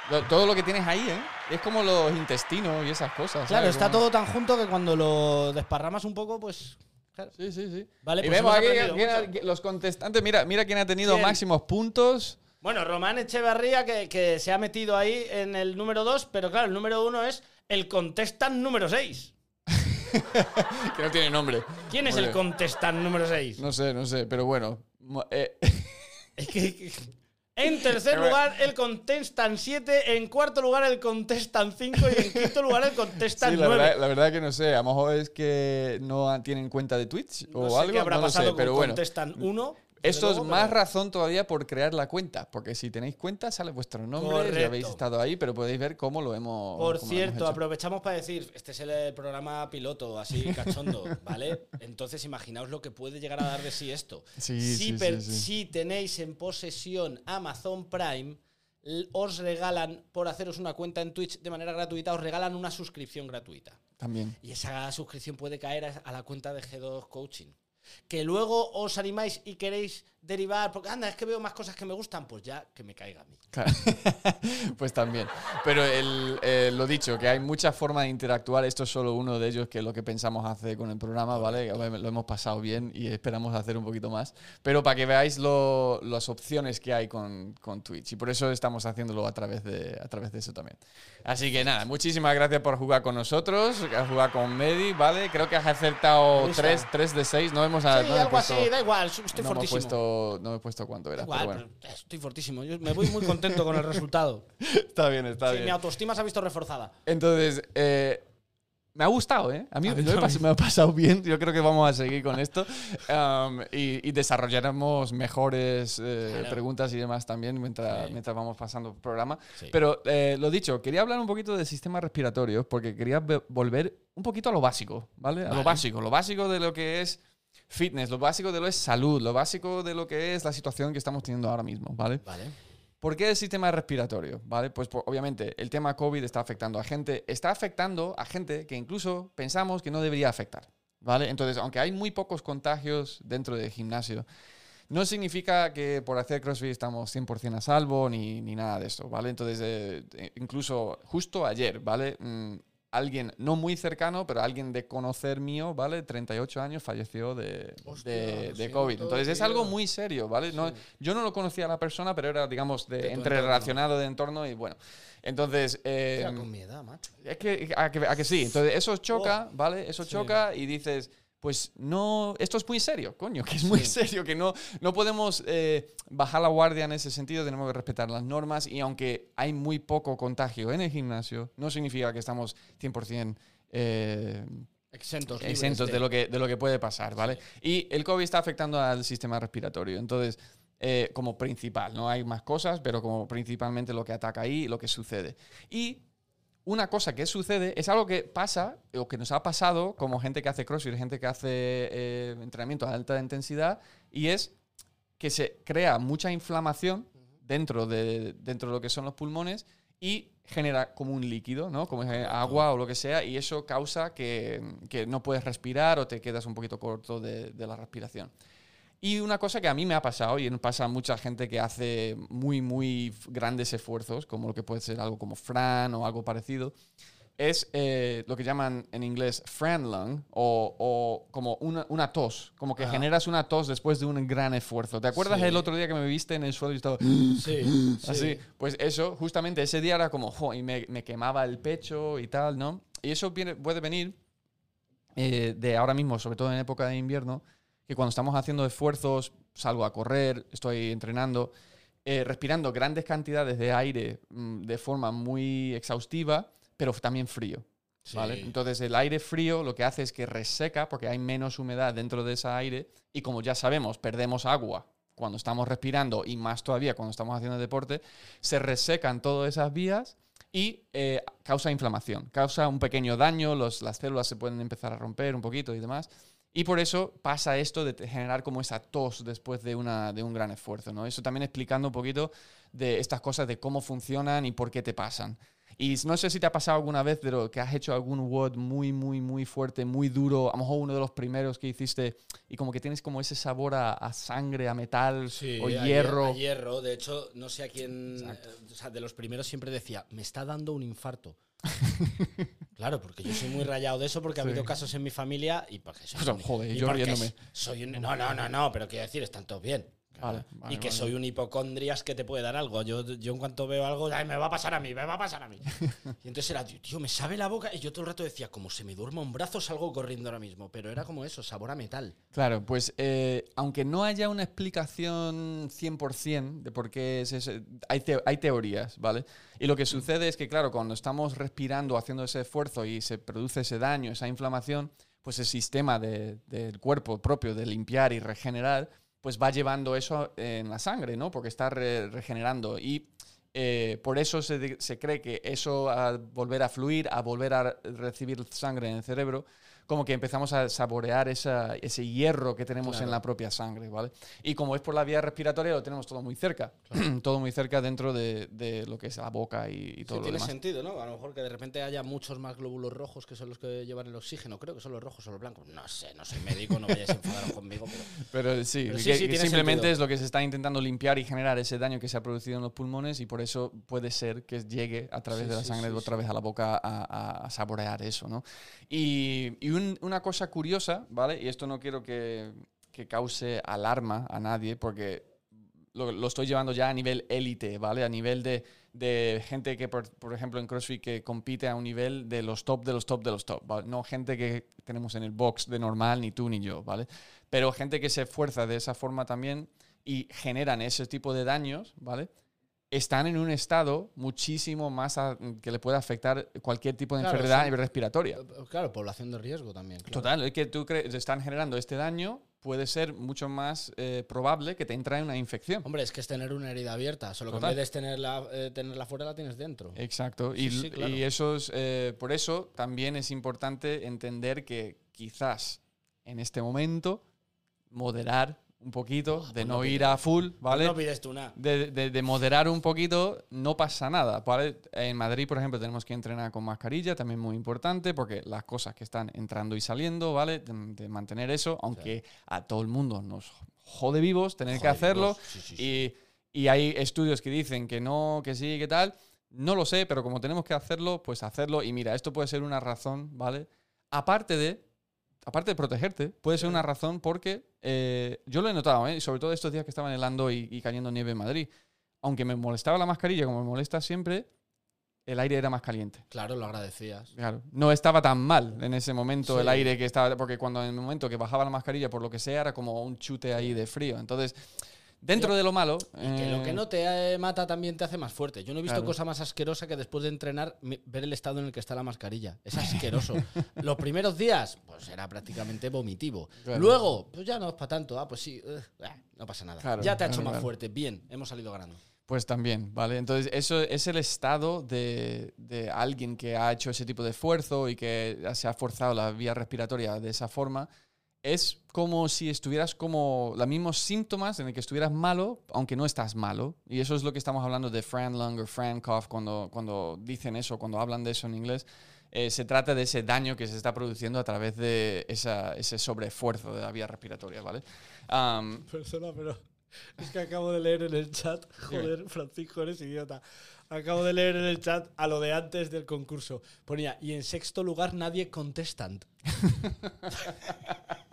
Lo- todo lo que tienes ahí, ¿eh? Es como los intestinos y esas cosas. Claro, ¿sabes? está Como- todo tan junto que cuando lo desparramas un poco, pues. claro. Sí, sí, sí. Vale, y pues vemos aquí los contestantes. Mira, mira quién ha tenido ¿Quién? máximos puntos. Bueno, Román Echeverría, que, que se ha metido ahí en el número 2, pero claro, el número 1 es el contestant número 6. [laughs] Que no tiene nombre. ¿Quién es el bien. contestant número 6? No sé, no sé, pero bueno. Eh, Es que. En tercer lugar, el contestant 7. En cuarto lugar, el contestant 5. Y en quinto lugar, el sí, contestant la 9. verdad, la verdad que no sé. A lo mejor es que no tienen cuenta de Twitch No o sé algo. qué habrá no lo pasado sé, con pero bueno. contestant 1. Esto es más razón todavía por crear la cuenta, porque si tenéis cuenta sale vuestro nombre, ya habéis estado ahí, pero podéis ver cómo lo hemos Por hemos cierto, hecho. aprovechamos para decir, este es el programa piloto, así [laughs] cachondo, ¿vale? Entonces imaginaos lo que puede llegar a dar de sí esto. [laughs] Sí, si, sí, sí, si tenéis en posesión Amazon Prime, os regalan, por haceros una cuenta en Twitch de manera gratuita, os regalan una suscripción gratuita. También. Y esa suscripción puede caer a- a la cuenta de G2 Coaching. Que luego os animáis y queréis derivar, porque anda, es que veo más cosas que me gustan, pues ya que me caiga a mí. Claro. [laughs] pues también. Pero el, eh, lo dicho, que hay muchas formas de interactuar. Esto es solo uno de ellos, que es lo que pensamos hacer con el programa, ¿vale? Lo hemos pasado bien y esperamos hacer un poquito más. Pero para que veáis lo- las opciones que hay con, con Twitch. Y por eso estamos haciéndolo a través, de, a través de eso también. Así que nada, muchísimas gracias por jugar con nosotros, jugar con Medi, ¿vale? Creo que has acertado Me gusta. 3, de 6. No hemos, Sí, no hemos algo puesto- así, da igual, estoy no fortísimo. puesto, no hemos puesto cuánto era. Igual, pero bueno. pero estoy fortísimo. Yo me voy muy contento con el resultado. [laughs] Está bien, está Sí, bien. mi autoestima se ha visto reforzada. Entonces, eh, me ha gustado, ¿eh? A mí, A mí me, he me ha pasado bien. Yo creo que vamos a seguir con esto. [laughs] Um, y, y desarrollaremos mejores eh, Claro. preguntas y demás también mientras, Sí. mientras vamos pasando el programa. Sí. Pero eh, lo dicho, quería hablar un poquito del sistema respiratorio porque quería ve- volver un poquito a lo básico, ¿vale? A Vale. lo básico. Lo básico de lo que es fitness, lo básico de lo es salud, lo básico de lo que es la situación que estamos teniendo ahora mismo, ¿vale? Vale. ¿Por qué el sistema respiratorio? ¿Vale? Pues po- obviamente el tema COVID está afectando a gente, está afectando a gente que incluso pensamos que no debería afectar. ¿Vale? Entonces, aunque hay muy pocos contagios dentro del gimnasio, no significa que por hacer CrossFit estamos 100% a salvo ni, ni nada de eso, ¿vale? Entonces, eh, eh, incluso justo ayer, ¿vale? Mm, alguien no muy cercano, pero alguien de conocer mío, ¿vale? 38 años falleció de, Hostia, de, de COVID. Entonces, es algo muy serio, ¿vale? No, Sí. yo no lo conocía a la persona, pero era, digamos, de, De entre relacionado de entorno y bueno. Entonces, eh, con mi edad, macho. es que a, que, a que sí. Entonces, eso choca, ¿vale? Eso Oh. Sí. choca y dices, pues no, esto es muy serio, coño, que es muy Sí. serio, que no, no podemos eh, bajar la guardia en ese sentido, tenemos que respetar las normas y aunque hay muy poco contagio en el gimnasio, no significa que estamos 100% eh, exentos de lo, que, de lo que puede pasar, ¿vale? Y el COVID está afectando al sistema respiratorio. Entonces, eh, como principal, no hay más cosas, pero como principalmente lo que ataca ahí, lo que sucede. Y una cosa que sucede es algo que pasa, o que nos ha pasado como gente que hace CrossFit, gente que hace eh, entrenamiento a alta intensidad, y es que se crea mucha inflamación dentro de, dentro de lo que son los pulmones y genera como un líquido, ¿no? Como agua o lo que sea, y eso causa que, que no puedes respirar o te quedas un poquito corto de, de la respiración. Y una cosa que a mí me ha pasado, y pasa a mucha gente que hace muy, muy grandes esfuerzos, como lo que puede ser algo como Fran o algo parecido, es eh, lo que llaman en inglés Fran lung, o, o como una, una tos, como que generas una tos después de un gran esfuerzo. ¿Te acuerdas Sí. el otro día que me viste en el suelo y estaba Sí. [laughs] así? Pues eso, justamente ese día era como, jo, y me, me quemaba el pecho y tal, ¿no? Y eso viene- puede venir eh, de ahora mismo, sobre todo en época de invierno, que cuando estamos haciendo esfuerzos, salgo a correr, estoy entrenando, eh, respirando grandes cantidades de aire mm, de forma muy exhaustiva, pero también frío. ¿vale? Entonces el aire frío lo que hace es que reseca porque hay menos humedad dentro de ese aire y como ya sabemos, perdemos agua cuando estamos respirando y más todavía cuando estamos haciendo deporte, se resecan todas esas vías y eh, causa inflamación, causa un pequeño daño, los- las células se pueden empezar a romper un poquito y demás. Y por eso pasa esto de generar como esa tos después de, una, de un gran esfuerzo. ¿no? Eso también explicando un poquito de estas cosas, de cómo funcionan y por qué te pasan. Y no sé si te ha pasado alguna vez, pero que has hecho algún WOD muy, muy, muy fuerte, muy duro, a lo mejor uno de los primeros que hiciste, y como que tienes como ese sabor a, a sangre, a metal o a hierro. A hierro, de hecho, no sé a quién, eh, o sea, de los primeros siempre decía, me está dando un infarto. [laughs] claro, porque yo soy muy rayado de eso porque ha habido casos en mi familia y porque soy Pues, joder, yo riéndome. Soy un, no, no, no, no, pero quiero decir, están todos bien. Vale, y vale, que vale. soy un hipocondrias que te puede dar algo. Yo, yo en cuanto veo algo, "Ay, me va a pasar a mí, me va a pasar a mí. [laughs] y entonces era, tío, tío, me sabe la boca. Y yo todo el rato decía, como se me duerma un brazo, salgo corriendo ahora mismo. Pero era como eso, sabor a metal. Claro, pues eh, aunque no haya una explicación 100% de por qué es ese, hay, te- hay teorías, ¿vale? Y lo que sucede es que, claro, cuando estamos respirando, haciendo ese esfuerzo y se produce ese daño, esa inflamación, pues el sistema de- del cuerpo propio de limpiar y regenerar, pues va llevando eso en la sangre, ¿no? Porque está re- regenerando. Y eh, por eso se, se cree que eso a volver a fluir, a volver a recibir sangre en el cerebro, como que empezamos a saborear esa- ese hierro que tenemos en Claro. la propia sangre, ¿vale? Y como es por la vía respiratoria, lo tenemos todo muy cerca, [clears throat] todo muy cerca dentro de, de lo que es la boca y, y todo Sí, lo tiene demás. sentido, ¿no? A lo mejor que de repente haya muchos más glóbulos rojos que son los que llevan el oxígeno. Creo que son los rojos o los blancos. No sé, no soy médico, no vayáis a enfadaros conmigo, pero. [laughs] Pero sí, Pero sí, que- sí, que simplemente sentido. es lo que se está intentando limpiar y generar ese daño que se ha producido en los pulmones y por eso puede ser que llegue a través de la sangre otra vez a la boca a, a- a saborear eso, ¿no? Y, y un- una cosa curiosa, ¿vale? Y esto no quiero que, que cause alarma a nadie porque lo, lo estoy llevando ya a nivel élite, ¿vale? A nivel de, de gente que, por, por ejemplo, en CrossFit que compite a un nivel de los top, de los top, de los top, ¿vale? No gente que tenemos en el box de normal, ni tú ni yo, ¿vale? Pero gente que se esfuerza de esa forma también y generan ese tipo de daños, ¿vale? Están en un estado muchísimo más a- que le puede afectar cualquier tipo de Claro, enfermedad respiratoria. Claro, población de riesgo también. claro. Total, es que tú crees, están generando este daño, puede ser mucho más eh, probable que te entre una infección. Hombre, es que es tener una herida abierta. Solo que Total. en vez de tenerla, eh, tenerla fuera, la tienes dentro. Exacto. Sí, y, sí, claro. y eso es, eh, por eso también es importante entender que quizás en este momento moderar un poquito, de pues no ir a full, ¿vale? No pides tú nada. de, de- de moderar un poquito, no pasa nada. ¿vale? En Madrid, por ejemplo, tenemos que entrenar con mascarilla, también muy importante, porque las cosas que están entrando y saliendo, ¿vale? De, de mantener eso, aunque a todo el mundo nos jode vivos tener que hacerlo. Sí, sí. Y, y hay estudios que dicen que no, que sí, que tal. No lo sé, pero como tenemos que hacerlo, pues hacerlo. Y mira, esto puede ser una razón, ¿vale? Aparte de, aparte de protegerte, puede ser una razón porque eh, yo lo he notado, ¿eh? Sobre todo estos días que estaba helando y, y cayendo nieve en Madrid. Aunque me molestaba la mascarilla, como me molesta siempre, el aire era más caliente. Claro, lo agradecías. Claro, no estaba tan mal en ese momento el aire que estaba, porque cuando en el momento que bajaba la mascarilla, por lo que sea, era como un chute ahí de frío. Entonces, dentro de lo malo... Y que lo eh, que no te eh, mata también te hace más fuerte. Yo no he visto Claro. cosa más asquerosa que después de entrenar ver el estado en el que está la mascarilla. Es asqueroso. [laughs] Los primeros días, pues era prácticamente vomitivo. Claro. Luego, pues ya no es para tanto. Ah, pues sí, ah, no pasa nada. Claro, ya te ha hecho más fuerte. Bien, hemos salido ganando. Pues también, ¿vale? Entonces, eso es el estado de, de alguien que ha hecho ese tipo de esfuerzo y que se ha forzado la vía respiratoria de esa forma. Es como si estuvieras como los mismos síntomas en el que estuvieras malo, aunque no estás malo. Y eso es lo que estamos hablando de Fran Lung o Fran Cough cuando, cuando dicen eso, cuando hablan de eso en inglés. Eh, se trata de ese daño que se está produciendo a través de esa- ese sobreesfuerzo de la vía respiratoria, ¿vale? Am, [laughs] Persona, pero es que acabo de leer en el chat. Joder, Francisco, eres idiota. Acabo de leer en el chat a lo de antes del concurso. Ponía, y en sexto lugar nadie contestant. [laughs]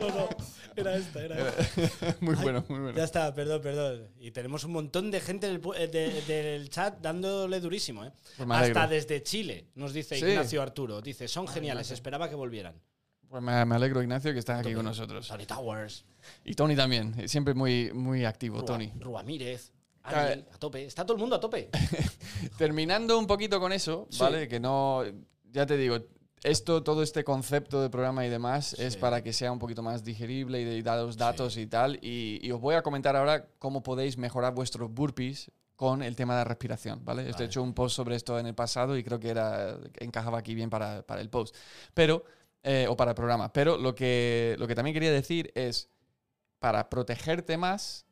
no, no, era esta, era esta. [laughs] muy Ay, bueno, muy bueno. Ya está, perdón, perdón. Y tenemos un montón de gente del, eh, de- del chat dándole durísimo, ¿eh? Pues Hasta desde Chile, nos dice Sí. Ignacio Arturo. Dice, son geniales, esperaba que volvieran. Pues me, me alegro, Ignacio, que estás aquí con nosotros. Tony Towers, Y Tony también, eh, siempre muy, muy activo, Rua- Tony. Ruamírez. Ariel, a tope. Está todo el mundo a tope. [laughs] Terminando un poquito con eso, Sí. ¿vale? Que no, ya te digo, esto, todo este concepto de programa y demás es para que sea un poquito más digerible y de dar los datos y tal. Y, y os voy a comentar ahora cómo podéis mejorar vuestros burpees con el tema de respiración, ¿vale? He hecho un post sobre esto en el pasado y creo que era encajaba aquí bien para, para el post. Pero, eh, o para el programa. Pero lo que, lo que también quería decir es, para protegerte más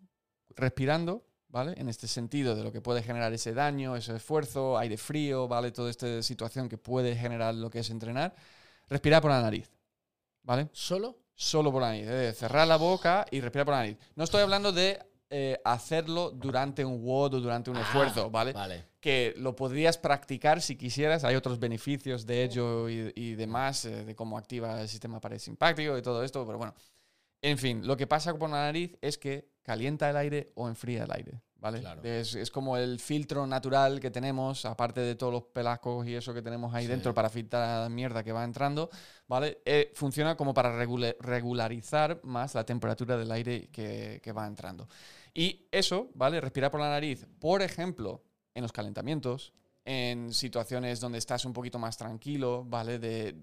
respirando, ¿vale? En este sentido de lo que puede generar ese daño, ese esfuerzo, aire frío, ¿vale? Toda esta situación que puede generar lo que es entrenar. Respirar por la nariz, ¿vale? ¿Solo? Solo por la nariz. Decir, cerrar la boca y respirar por la nariz. No estoy hablando de eh, hacerlo durante un WOD o durante un Ah, esfuerzo, ¿vale? Vale. que lo podrías practicar si quisieras. Hay otros beneficios de ello y, y demás, eh, de cómo activa el sistema parasimpático y todo esto, pero bueno. En fin, lo que pasa con la nariz es que calienta el aire o enfría el aire, ¿vale? Claro. Es, es como el filtro natural que tenemos, aparte de todos los pelascos y eso que tenemos ahí Sí. dentro para filtrar la mierda que va entrando, ¿vale? Eh, funciona como para regula- regularizar más la temperatura del aire que, que va entrando. Y eso, ¿vale? Respirar por la nariz, por ejemplo, en los calentamientos, en situaciones donde estás un poquito más tranquilo, ¿vale? De-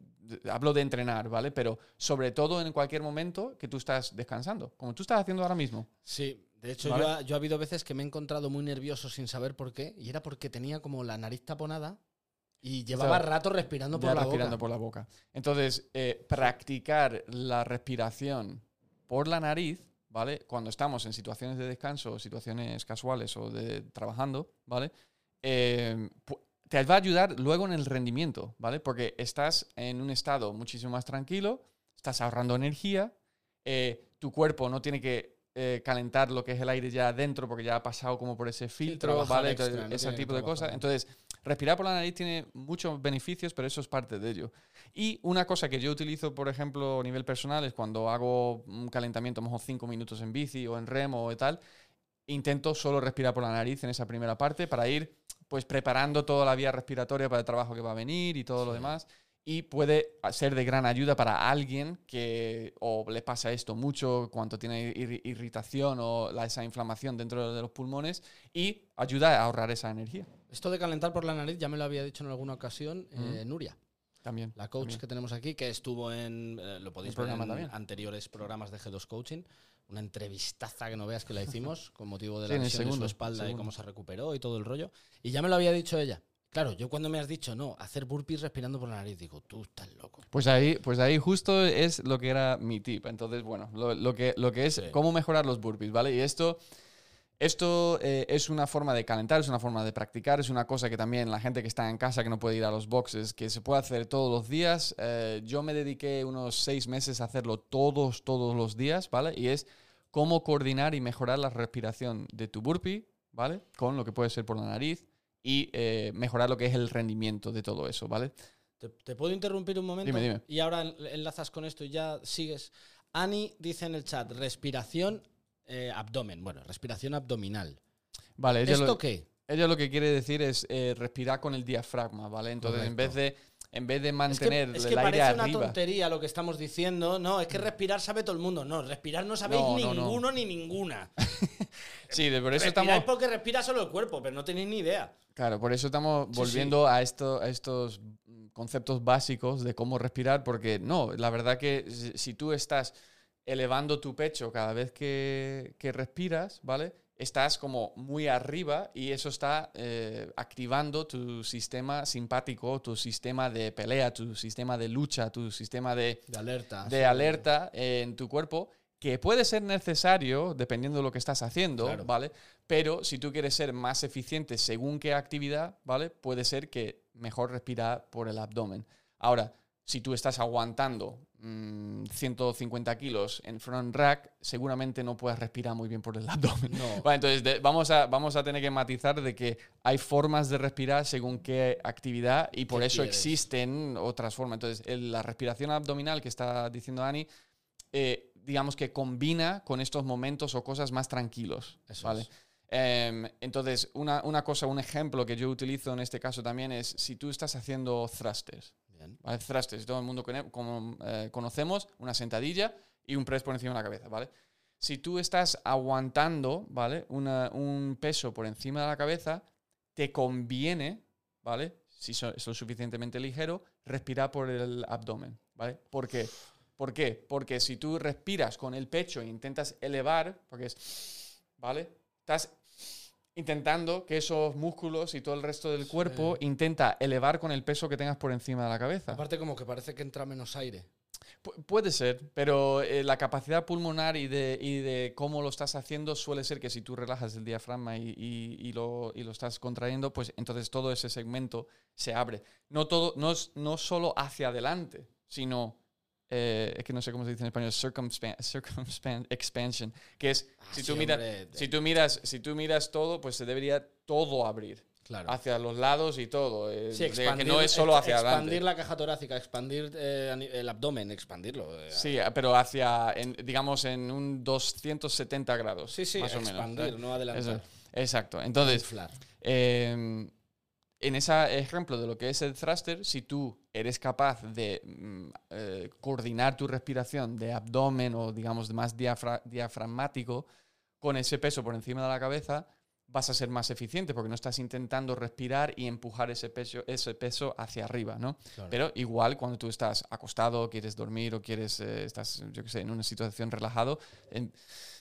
hablo de entrenar, ¿vale? Pero sobre todo en cualquier momento que tú estás descansando, como tú estás haciendo ahora mismo. Sí, de hecho ¿Vale? yo, ha, yo ha habido veces que me he encontrado muy nervioso sin saber por qué, y era porque tenía como la nariz taponada y llevaba rato respirando por la respirando boca. por la boca. Entonces, eh, practicar la respiración por la nariz, ¿vale? Cuando estamos en situaciones de descanso, situaciones casuales o de trabajando, ¿vale? Eh, te va a ayudar luego en el rendimiento, ¿vale? Porque estás en un estado muchísimo más tranquilo, estás ahorrando energía, eh, tu cuerpo no tiene que eh, calentar lo que es el aire ya adentro porque ya ha pasado como por ese filtro, ¿vale? extra, Entonces, no ese tipo de cosas. Entonces, respirar por la nariz tiene muchos beneficios, pero eso es parte de ello. Y una cosa que yo utilizo, por ejemplo, a nivel personal, es cuando hago un calentamiento, a lo mejor cinco minutos en bici o en remo o tal, intento solo respirar por la nariz en esa primera parte para ir pues preparando toda la vía respiratoria para el trabajo que va a venir y todo lo demás. Y puede ser de gran ayuda para alguien que o le pasa esto mucho cuando tiene ir- irritación o la- esa inflamación dentro de los pulmones y ayuda a ahorrar esa energía Esto de calentar por la nariz ya me lo había dicho en alguna ocasión eh, Nuria, también. la coach también. que tenemos aquí, que estuvo en, eh, lo podéis ver en también. anteriores programas de G2 Coaching, una entrevistaza que no veas que la hicimos [laughs] con motivo de Sí, la el lesión de su espalda y cómo se recuperó y todo el rollo. Y ya me lo había dicho ella. Claro, yo cuando me has dicho, no, hacer burpees respirando por la nariz, digo, tú estás loco. Pues ahí, pues ahí justo es lo que era mi tip. Entonces, bueno, lo, lo que, lo que es Sí. cómo mejorar los burpees, ¿vale? Y esto, esto eh, es una forma de calentar, es una forma de practicar, es una cosa que también la gente que está en casa, que no puede ir a los boxes, que se puede hacer todos los días. Eh, yo me dediqué unos seis meses a hacerlo todos, todos los días, ¿vale? Y es cómo coordinar y mejorar la respiración de tu burpee, ¿vale? Con lo que puede ser por la nariz y eh, mejorar lo que es el rendimiento de todo eso, ¿vale? ¿Te, te puedo interrumpir un momento? Dime, dime. Y ahora en- enlazas con esto y ya sigues. Ani dice en el chat, respiración eh, abdomen. Bueno, respiración abdominal. Vale, ¿Esto lo- qué? Ella lo que quiere decir es eh, respirar con el diafragma, ¿vale? Entonces, en vez de en vez de Es que, mantener es que el aire parece una arriba. tontería lo que estamos diciendo. No, es que respirar sabe todo el mundo. No, respirar no sabéis No, no, no. ninguno ni ninguna. [laughs] Sí, de- por eso Respiráis estamos porque respira solo el cuerpo, pero no tenéis ni idea. Claro, por eso estamos Sí, volviendo A, esto, a estos conceptos básicos de cómo respirar, porque no, la verdad que si tú estás elevando tu pecho cada vez que, que respiras, ¿vale? Estás como muy arriba y eso está eh, activando tu sistema simpático, tu sistema de pelea, tu sistema de lucha, tu sistema de, De alerta. de sí. alerta en tu cuerpo que puede ser necesario dependiendo de lo que estás haciendo, Claro. ¿vale? Pero si tú quieres ser más eficiente según qué actividad, ¿vale? Puede ser que mejor respirar por el abdomen. Ahora, si tú estás aguantando mm, 150 kilos en front rack, seguramente no puedes respirar muy bien por el abdomen. No. [laughs] Vale, entonces de- vamos, a, vamos a tener que matizar de que hay formas de respirar según qué actividad y por ¿Qué eso quieres? existen otras formas. Entonces, el- la respiración abdominal que está diciendo Ani, eh, digamos que combina con estos momentos o cosas más tranquilos. Eso ¿vale? es. Em, entonces, una, una cosa, un ejemplo que yo utilizo en este caso también es si tú estás haciendo thrusters. Bien. ¿vale? Thrusters, todo el mundo como, eh, conocemos, una sentadilla y un press por encima de la cabeza, ¿vale? Si tú estás aguantando, ¿vale? Un peso por encima de la cabeza, te conviene, ¿vale? Si es lo suficientemente ligero, respirar por el abdomen, ¿vale? ¿Por qué? ¿Por qué? Porque si tú respiras con el pecho e intentas elevar, porque es, ¿vale? Estás intentando que esos músculos y todo el resto del cuerpo intenta elevar con el peso que tengas por encima de la cabeza. Aparte como que parece que entra menos aire. Pu- puede ser, pero eh, la capacidad pulmonar y de, y de cómo lo estás haciendo suele ser que si tú relajas el diafragma y, y- y lo, y lo estás contrayendo, pues entonces todo ese segmento se abre. No, todo, no, es- no solo hacia adelante, sino, eh, es que no sé cómo se dice en español, circumspan, circumspan expansion, que es, si, Ah, tú sí, miras, si, tú miras, si tú miras todo, pues se debería todo abrir. Claro. Hacia los lados y todo. eh, Sí, de que expandir, no es solo hacia expandir adelante. la caja torácica, expandir eh, el abdomen, expandirlo. eh, Sí, pero hacia, en- digamos, en un 270 grados. sí, sí, más o menos. expandir, no adelantar. Eso, exacto. Entonces, eh, en ese ejemplo de lo que es el thruster, si tú eres capaz de mm, eh, coordinar tu respiración de abdomen o, digamos, más diafra- diafragmático, con ese peso por encima de la cabeza, vas a ser más eficiente porque no estás intentando respirar y empujar ese peso, ese peso hacia arriba, ¿no? Claro. Pero igual cuando tú estás acostado, quieres dormir o quieres, eh, estás, yo qué sé, en una situación relajado, en,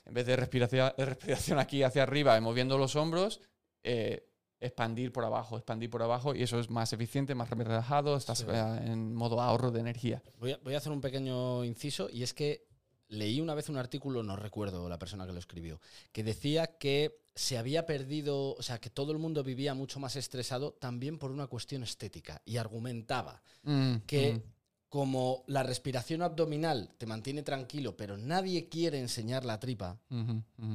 en vez de respiración, [laughs] respiración aquí hacia arriba, y moviendo los hombros, eh, expandir por abajo, expandir por abajo y eso es más eficiente, más relajado, estás Sí. eh, en modo ahorro de energía. Voy a, voy a hacer un pequeño inciso y es que leí una vez un artículo, no recuerdo la persona que lo escribió, que decía que se había perdido, o sea, que todo el mundo vivía mucho más estresado también por una cuestión estética y argumentaba Mm, que mm. como la respiración abdominal te mantiene tranquilo, pero nadie quiere enseñar la tripa,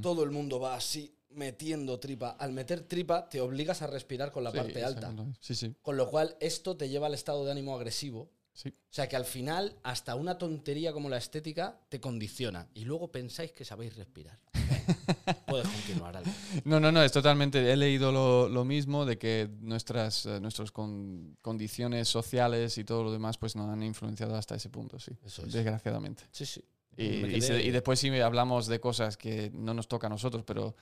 todo el mundo va así metiendo tripa. Al meter tripa te obligas a respirar con la Sí, parte alta. exacto. Sí, sí, Con lo cual esto te lleva al estado de ánimo agresivo o sea que al final, hasta una tontería como la estética te condiciona. Y luego pensáis que sabéis respirar. [laughs] Puedes continuar. No, no, no, es totalmente. He leído lo, lo mismo de que nuestras, eh, nuestras con- condiciones sociales y todo lo demás pues nos han influenciado hasta ese punto, sí. Eso es. Desgraciadamente. Sí, sí. Y, se- y después sí hablamos de cosas que no nos toca a nosotros, pero...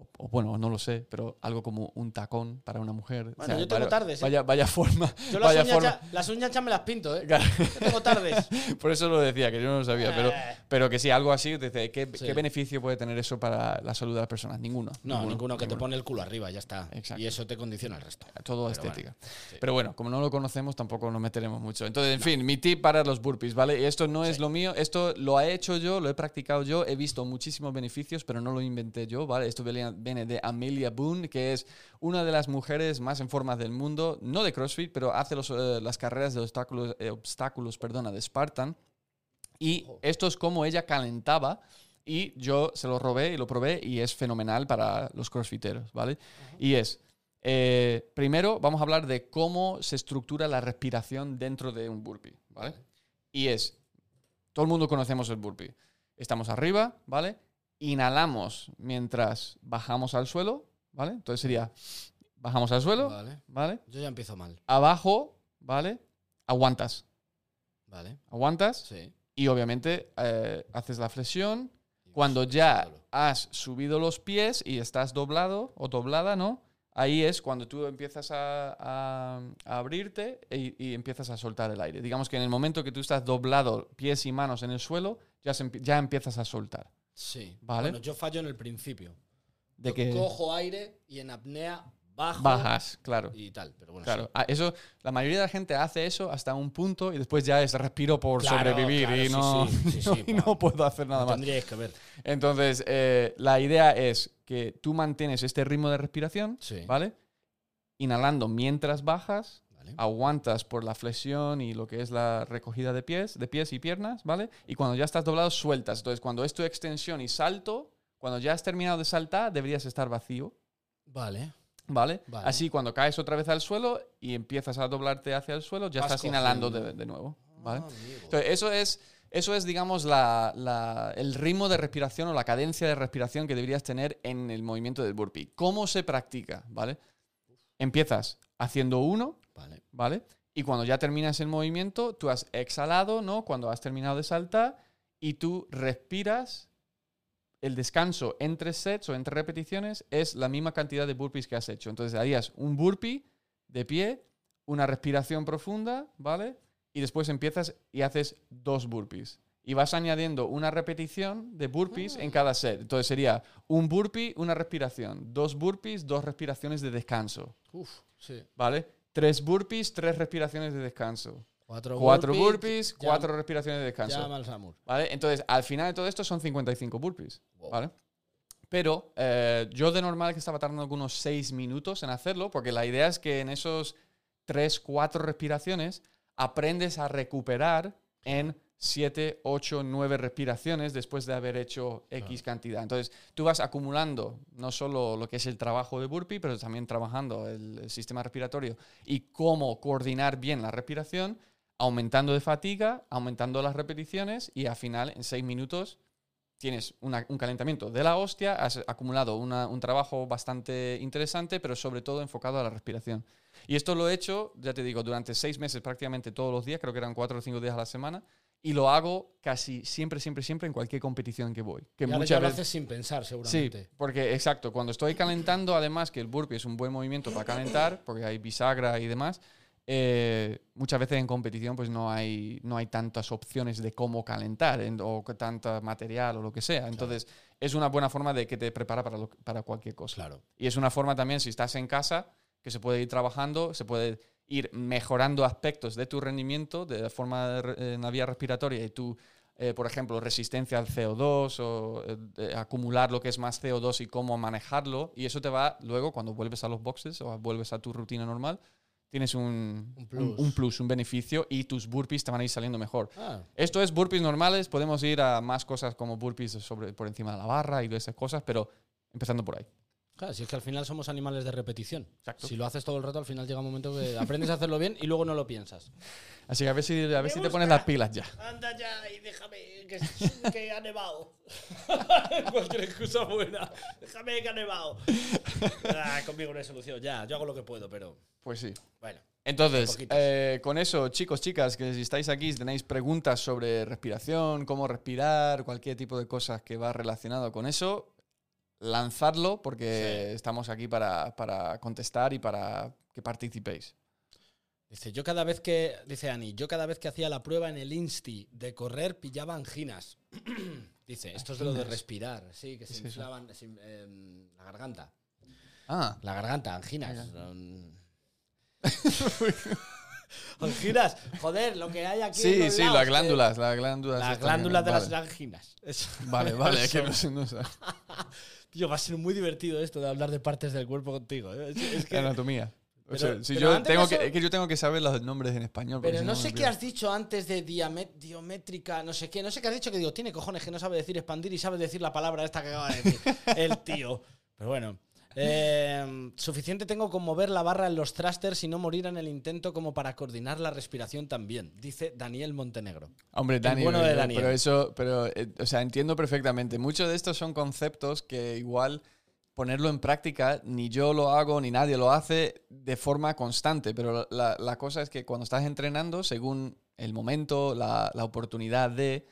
O, o bueno, no lo sé, pero algo como un tacón para una mujer. Bueno, yo tengo vaya, tardes, ¿eh? Vaya, vaya forma. Yo las vaya uñas, forma. ya, las uñas ya me las pinto, ¿eh? Claro. Yo tengo tardes. [laughs] Por eso lo decía, que yo no lo sabía, pero, Eh. pero que sí, algo así. ¿qué, Sí. ¿Qué beneficio puede tener eso para la salud de las personas? Ninguno. No, ninguno, que te pone el culo arriba, ya está. Exacto. Y eso te condiciona el resto. Todo Pero estética. bueno, sí. Pero bueno, como no lo conocemos, tampoco nos meteremos mucho. Entonces, en fin, mi tip para los burpees, ¿vale? Y esto no es lo mío, esto lo he hecho yo, lo he practicado yo, he visto muchísimos beneficios, pero no lo inventé yo, ¿vale? Esto viene viene de Amelia Boone, que es una de las mujeres más en forma del mundo, no de CrossFit, pero hace los, eh, las carreras de obstáculos, eh, obstáculos perdona, de Spartan. Y esto es como ella calentaba. Y yo se lo robé y lo probé y es fenomenal para los crossfiteros, ¿vale? Y es, eh, primero vamos a hablar de cómo se estructura la respiración dentro de un burpee, ¿vale? Y es, todo el mundo conocemos el burpee. Estamos arriba, ¿vale? Inhalamos mientras bajamos al suelo, ¿vale? Entonces sería, bajamos al suelo, Vale. ¿vale? Yo ya empiezo mal. Abajo, ¿vale? Aguantas, Vale. aguantas Sí. y obviamente eh, haces la flexión. Cuando ya has subido los pies y estás doblado o doblada, ¿no? Ahí es cuando tú empiezas a, a- a abrirte y, y empiezas a soltar el aire. Digamos que en el momento que tú estás doblado, pies y manos en el suelo, ya, se ya empiezas a soltar. Sí. Vale. Bueno, yo fallo en el principio. De Yo que cojo aire y en apnea bajo. bajas, claro. Y tal. Pero bueno, Claro, sí. Ah, eso, la mayoría de la gente hace eso hasta un punto y después ya es respiro por Claro, sobrevivir claro, y no, sí, sí, [laughs] y no puedo hacer nada más. Tendríais que ver. Entonces, eh, la idea es que tú mantienes este ritmo de respiración. ¿vale? Inhalando mientras bajas, Vale. aguantas por la flexión y lo que es la recogida de pies, de pies y piernas, ¿vale? Y cuando ya estás doblado, sueltas. Entonces, cuando es tu extensión y salto, cuando ya has terminado de saltar, deberías estar vacío, Vale. ¿vale? Vale. Así, cuando caes otra vez al suelo y empiezas a doblarte hacia el suelo, ya Vas estás inhalando de, nuevo, ¿vale? Ah, amigo. Entonces, eso es, eso es digamos, la- la- el ritmo de respiración o la cadencia de respiración que deberías tener en el movimiento del burpee. ¿Cómo se practica? ¿Vale? Empiezas haciendo uno, Vale. ¿vale? Y cuando ya terminas el movimiento, tú has exhalado, ¿no? Cuando has terminado de saltar y tú respiras. El descanso entre sets o entre repeticiones es la misma cantidad de burpees que has hecho. Entonces harías un burpee de pie, una respiración profunda, ¿vale? Y después empiezas y haces dos burpees. Y vas añadiendo una repetición de burpees en cada set. Entonces sería un burpee, una respiración. Dos burpees, dos respiraciones de descanso. Uf, sí. ¿Vale? Tres burpees, tres respiraciones de descanso. Cuatro, cuatro burpees, cuatro respiraciones de descanso. Llama al Samur. ¿Vale? Entonces, al final de todo esto son 55 burpees. Wow. ¿Vale? Pero eh, yo de normal que estaba tardando algunos 6 minutos en hacerlo, porque la idea es que en esos 3, 4 respiraciones aprendes a recuperar en 7, 8, 9 respiraciones después de haber hecho X cantidad. Entonces, tú vas acumulando no solo lo que es el trabajo de burpee, pero también trabajando el, el sistema respiratorio y cómo coordinar bien la respiración, aumentando de fatiga, aumentando las repeticiones y al final, en 6 minutos, tienes una- un calentamiento de la hostia, has acumulado una- un trabajo bastante interesante, pero sobre todo enfocado a la respiración. Y esto lo he hecho, ya te digo, durante seis meses prácticamente todos los días, creo que eran cuatro o cinco días a la semana, y lo hago casi siempre, siempre, siempre en cualquier competición que voy. Que Y muchas lo veces- haces sin pensar, Sí, seguramente. porque exacto, cuando estoy calentando, además que el burpee es un buen movimiento para calentar, porque hay bisagra y demás, eh, muchas veces en competición pues no hay, no hay tantas opciones de cómo calentar en- o que tanta material o lo que sea. Entonces es una buena forma de que te prepara para, lo- para cualquier cosa. Claro. Y es una forma también, si estás en casa, que se puede ir trabajando, se puede ir mejorando aspectos de tu rendimiento de la forma de en la vía respiratoria y tu, eh, por ejemplo, resistencia al CO2 o eh, acumular lo que es más CO2 y cómo manejarlo. Y eso te va luego, cuando vuelves a los boxes o vuelves a tu rutina normal, tienes un, Un plus. un plus, un beneficio y tus burpees te van a ir saliendo mejor. Ah, Esto es burpees normales, podemos ir a más cosas como burpees sobre, por encima de la barra y de esas cosas, pero empezando por ahí. Claro, si es que al final somos animales de repetición. Exacto. Si lo haces todo el rato, al final llega un momento que aprendes a hacerlo bien y luego no lo piensas. Así que a ver si, a ver si te pones las pilas ya. Anda ya y déjame que, [laughs] que ha nevado. [laughs] Cualquier excusa buena. Déjame que ha nevado. Ah, conmigo no hay solución. Ya, yo hago lo que puedo, pero Pues sí. bueno. Entonces, eh, con eso, chicos, chicas, que si estáis aquí, si tenéis preguntas sobre respiración, cómo respirar, cualquier tipo de cosas que va relacionado con eso, lanzadlo porque Sí. estamos aquí para, para contestar y para que participéis. Dice, yo cada vez que, dice Ani, yo cada vez que hacía la prueba en el Insti de correr pillaba anginas. [clears throat] dice, esto es de lo de respirar, sí, que se es inflaban se in- em, la garganta. Ah, La garganta, anginas. Son- [laughs] anginas, joder, lo que hay aquí. en sí, los sí, lados, las que- glándulas, las glándulas. Las glándulas de vale. las anginas. Eso. Vale, vale, [laughs] que no sé, no sé. [laughs] Tío, va a ser muy divertido esto de hablar de partes del cuerpo contigo. ¿eh? Es, es que- Anatomía. O sea, Pero- si yo tengo de que, eso- es que yo tengo que saber los nombres en español. Pero si no sé qué has dicho antes de diométrica, no sé qué. No sé qué has dicho que digo, tiene cojones que no sabe decir expandir y sabe decir la palabra esta que acaba de decir [laughs] el tío. Pero bueno. Eh, suficiente tengo con mover la barra en los thrusters y no morir en el intento como para coordinar la respiración también, dice Daniel Montenegro. Hombre, Dani, bueno de pero- Daniel. pero eso, pero, eh, o sea, entiendo perfectamente. Muchos de estos son conceptos que igual ponerlo en práctica, ni yo lo hago, ni nadie lo hace de forma constante, pero la, la cosa es que cuando estás entrenando, según el momento, la, la oportunidad de,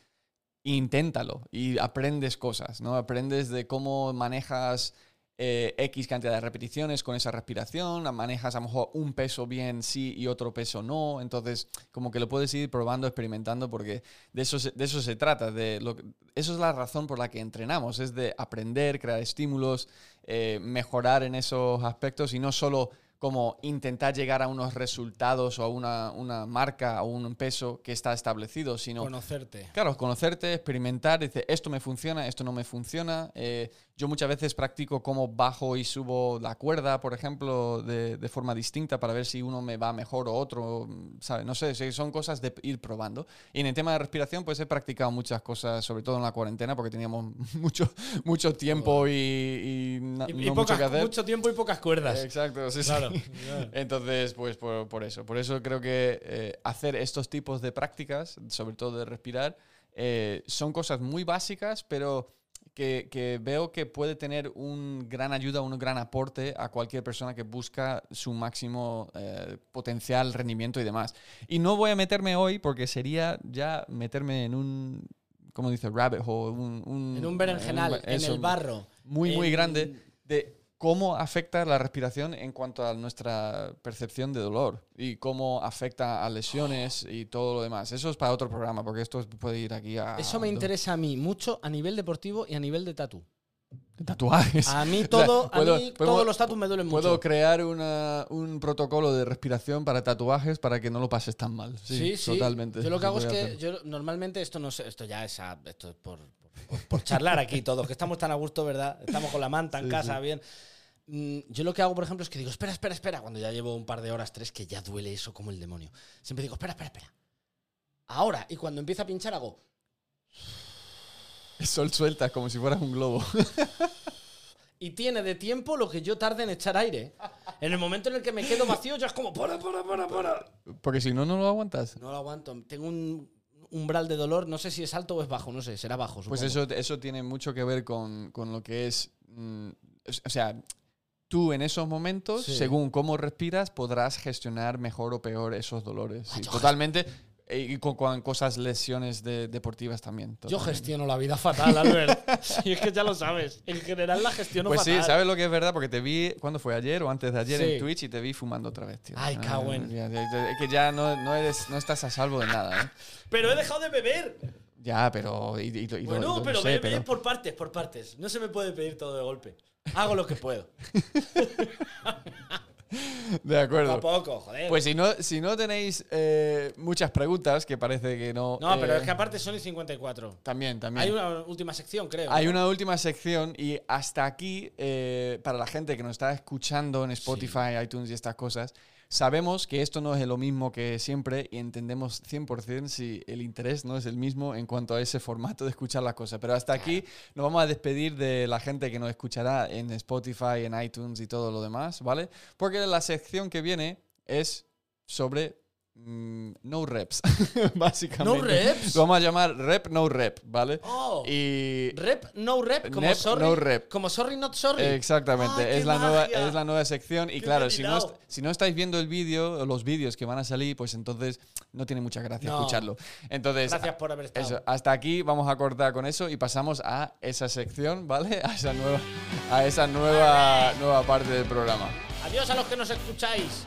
inténtalo y aprendes cosas, ¿no? Aprendes de cómo manejas eh, X cantidad de repeticiones con esa respiración, manejas a lo mejor un peso bien sí y otro peso no, entonces como que lo puedes ir probando, experimentando, porque de eso se, de eso se trata, de lo, eso es la razón por la que entrenamos, es de aprender, crear estímulos, eh, mejorar en esos aspectos y no solo como intentar llegar a unos resultados o a una, una marca o un peso que está establecido, sino Conocerte. Claro, conocerte, experimentar, dice, esto me funciona, esto no me funciona. Eh, yo muchas veces practico cómo bajo y subo la cuerda, por ejemplo, de, de forma distinta para ver si uno me va mejor o otro, ¿sabes? No sé, son cosas de ir probando. Y en el tema de respiración, pues he practicado muchas cosas, sobre todo en la cuarentena, porque teníamos [laughs] mucho, mucho tiempo y, y no mucho que hacer. mucho tiempo y pocas cuerdas. Exacto, sí, sí. [laughs] Claro. Entonces, pues por, por eso. Por eso creo que eh, hacer estos tipos de prácticas, sobre todo de respirar, eh, son cosas muy básicas, pero que, que veo que puede tener un gran ayuda, un gran aporte a cualquier persona que busca su máximo eh, potencial, rendimiento y demás. Y no voy a meterme hoy porque sería ya meterme en un, ¿cómo dice? Rabbit hole. Un, un- En un berenjenal, un- en el barro. Muy, muy en- grande de cómo afecta la respiración en cuanto a nuestra percepción de dolor y cómo afecta a lesiones y todo lo demás. Eso es para otro programa, porque esto puede ir aquí a... Eso me interesa a mí mucho a nivel deportivo y a nivel de tatu. tatuajes. A mí O sea, todo, [laughs] a puedo- mí puedo- todos los tatuajes me duelen Puedo mucho. crear una- un protocolo de respiración para tatuajes para que no lo pases tan mal. Sí, Sí, sí. totalmente. Yo lo que hago es que yo normalmente esto no sé, esto ya es, a- esto es por, por, por charlar aquí todos, que estamos tan a gusto, ¿verdad? Estamos con la manta en Sí, casa, sí. bien. Mm, Yo lo que hago, por ejemplo, es que digo, espera, espera, espera, cuando ya llevo un par de horas, tres, que ya duele eso como el demonio. Siempre digo, espera, espera, espera. Ahora, y cuando empieza a pinchar hago, El sol suelta como si fueras un globo. [laughs] y tiene de tiempo lo que yo tarde en echar aire. En el momento en el que me quedo vacío, ya es como, para, para, para, para. Porque si no, no lo aguantas. No lo aguanto. Tengo un umbral de dolor, no sé si es alto o es bajo, no sé, será bajo. Pues eso, eso tiene mucho que ver con, con lo que es. mm, o sea, tú en esos momentos, Sí. según cómo respiras, podrás gestionar mejor o peor esos dolores. Ah, Sí, totalmente. E- Y con, con cosas, lesiones de- deportivas también. Yo totalmente. gestiono la vida fatal, Albert. [laughs] sí, es que ya lo sabes. En general la gestiono Pues fatal. sí, ¿sabes lo que es verdad? Porque te vi, ¿cuándo fue? ¿Ayer o antes de ayer Sí. en Twitch y te vi fumando otra vez, tío. Ay, Ah, cago en. ya, ya, ya, Es que ya no, no, eres, no estás a salvo de nada, ¿eh? Pero he dejado de beber. Ya, pero... y- y- y Bueno, lo- lo pero sé, pero- por partes, por partes. No se me puede pedir todo de golpe. Hago lo que puedo. [laughs] De acuerdo. a poco, joder. Pues si no, si no tenéis eh, muchas preguntas, que parece que no... no, pero eh, es que aparte son y 54. También, también. Hay una última sección, creo. Hay ¿no? una última sección y hasta aquí, eh, para la gente que nos está escuchando en Spotify, iTunes y estas cosas, sabemos que esto no es lo mismo que siempre y entendemos 100% si el interés no es el mismo en cuanto a ese formato de escuchar las cosas. Pero hasta aquí nos vamos a despedir de la gente que nos escuchará en Spotify, en iTunes y todo lo demás, ¿vale? Porque la sección que viene es sobre... mm, no reps, [laughs] básicamente. ¿No reps? Lo vamos a llamar rep, no rep, ¿vale? Oh. Y Rep, no rep, como Nep, sorry. no rep. Como sorry, not sorry. Exactamente, ¡Ah, es, la nueva, es la nueva sección. Y ¡Qué claro, si no, si no estáis viendo el vídeo o los vídeos que van a salir, pues entonces no tiene mucha gracia No. escucharlo. Entonces, Gracias por haber estado. eso, hasta aquí vamos a cortar con eso y pasamos a esa sección, ¿vale? A esa nueva, a esa nueva, nueva parte del programa. Adiós a los que nos escucháis.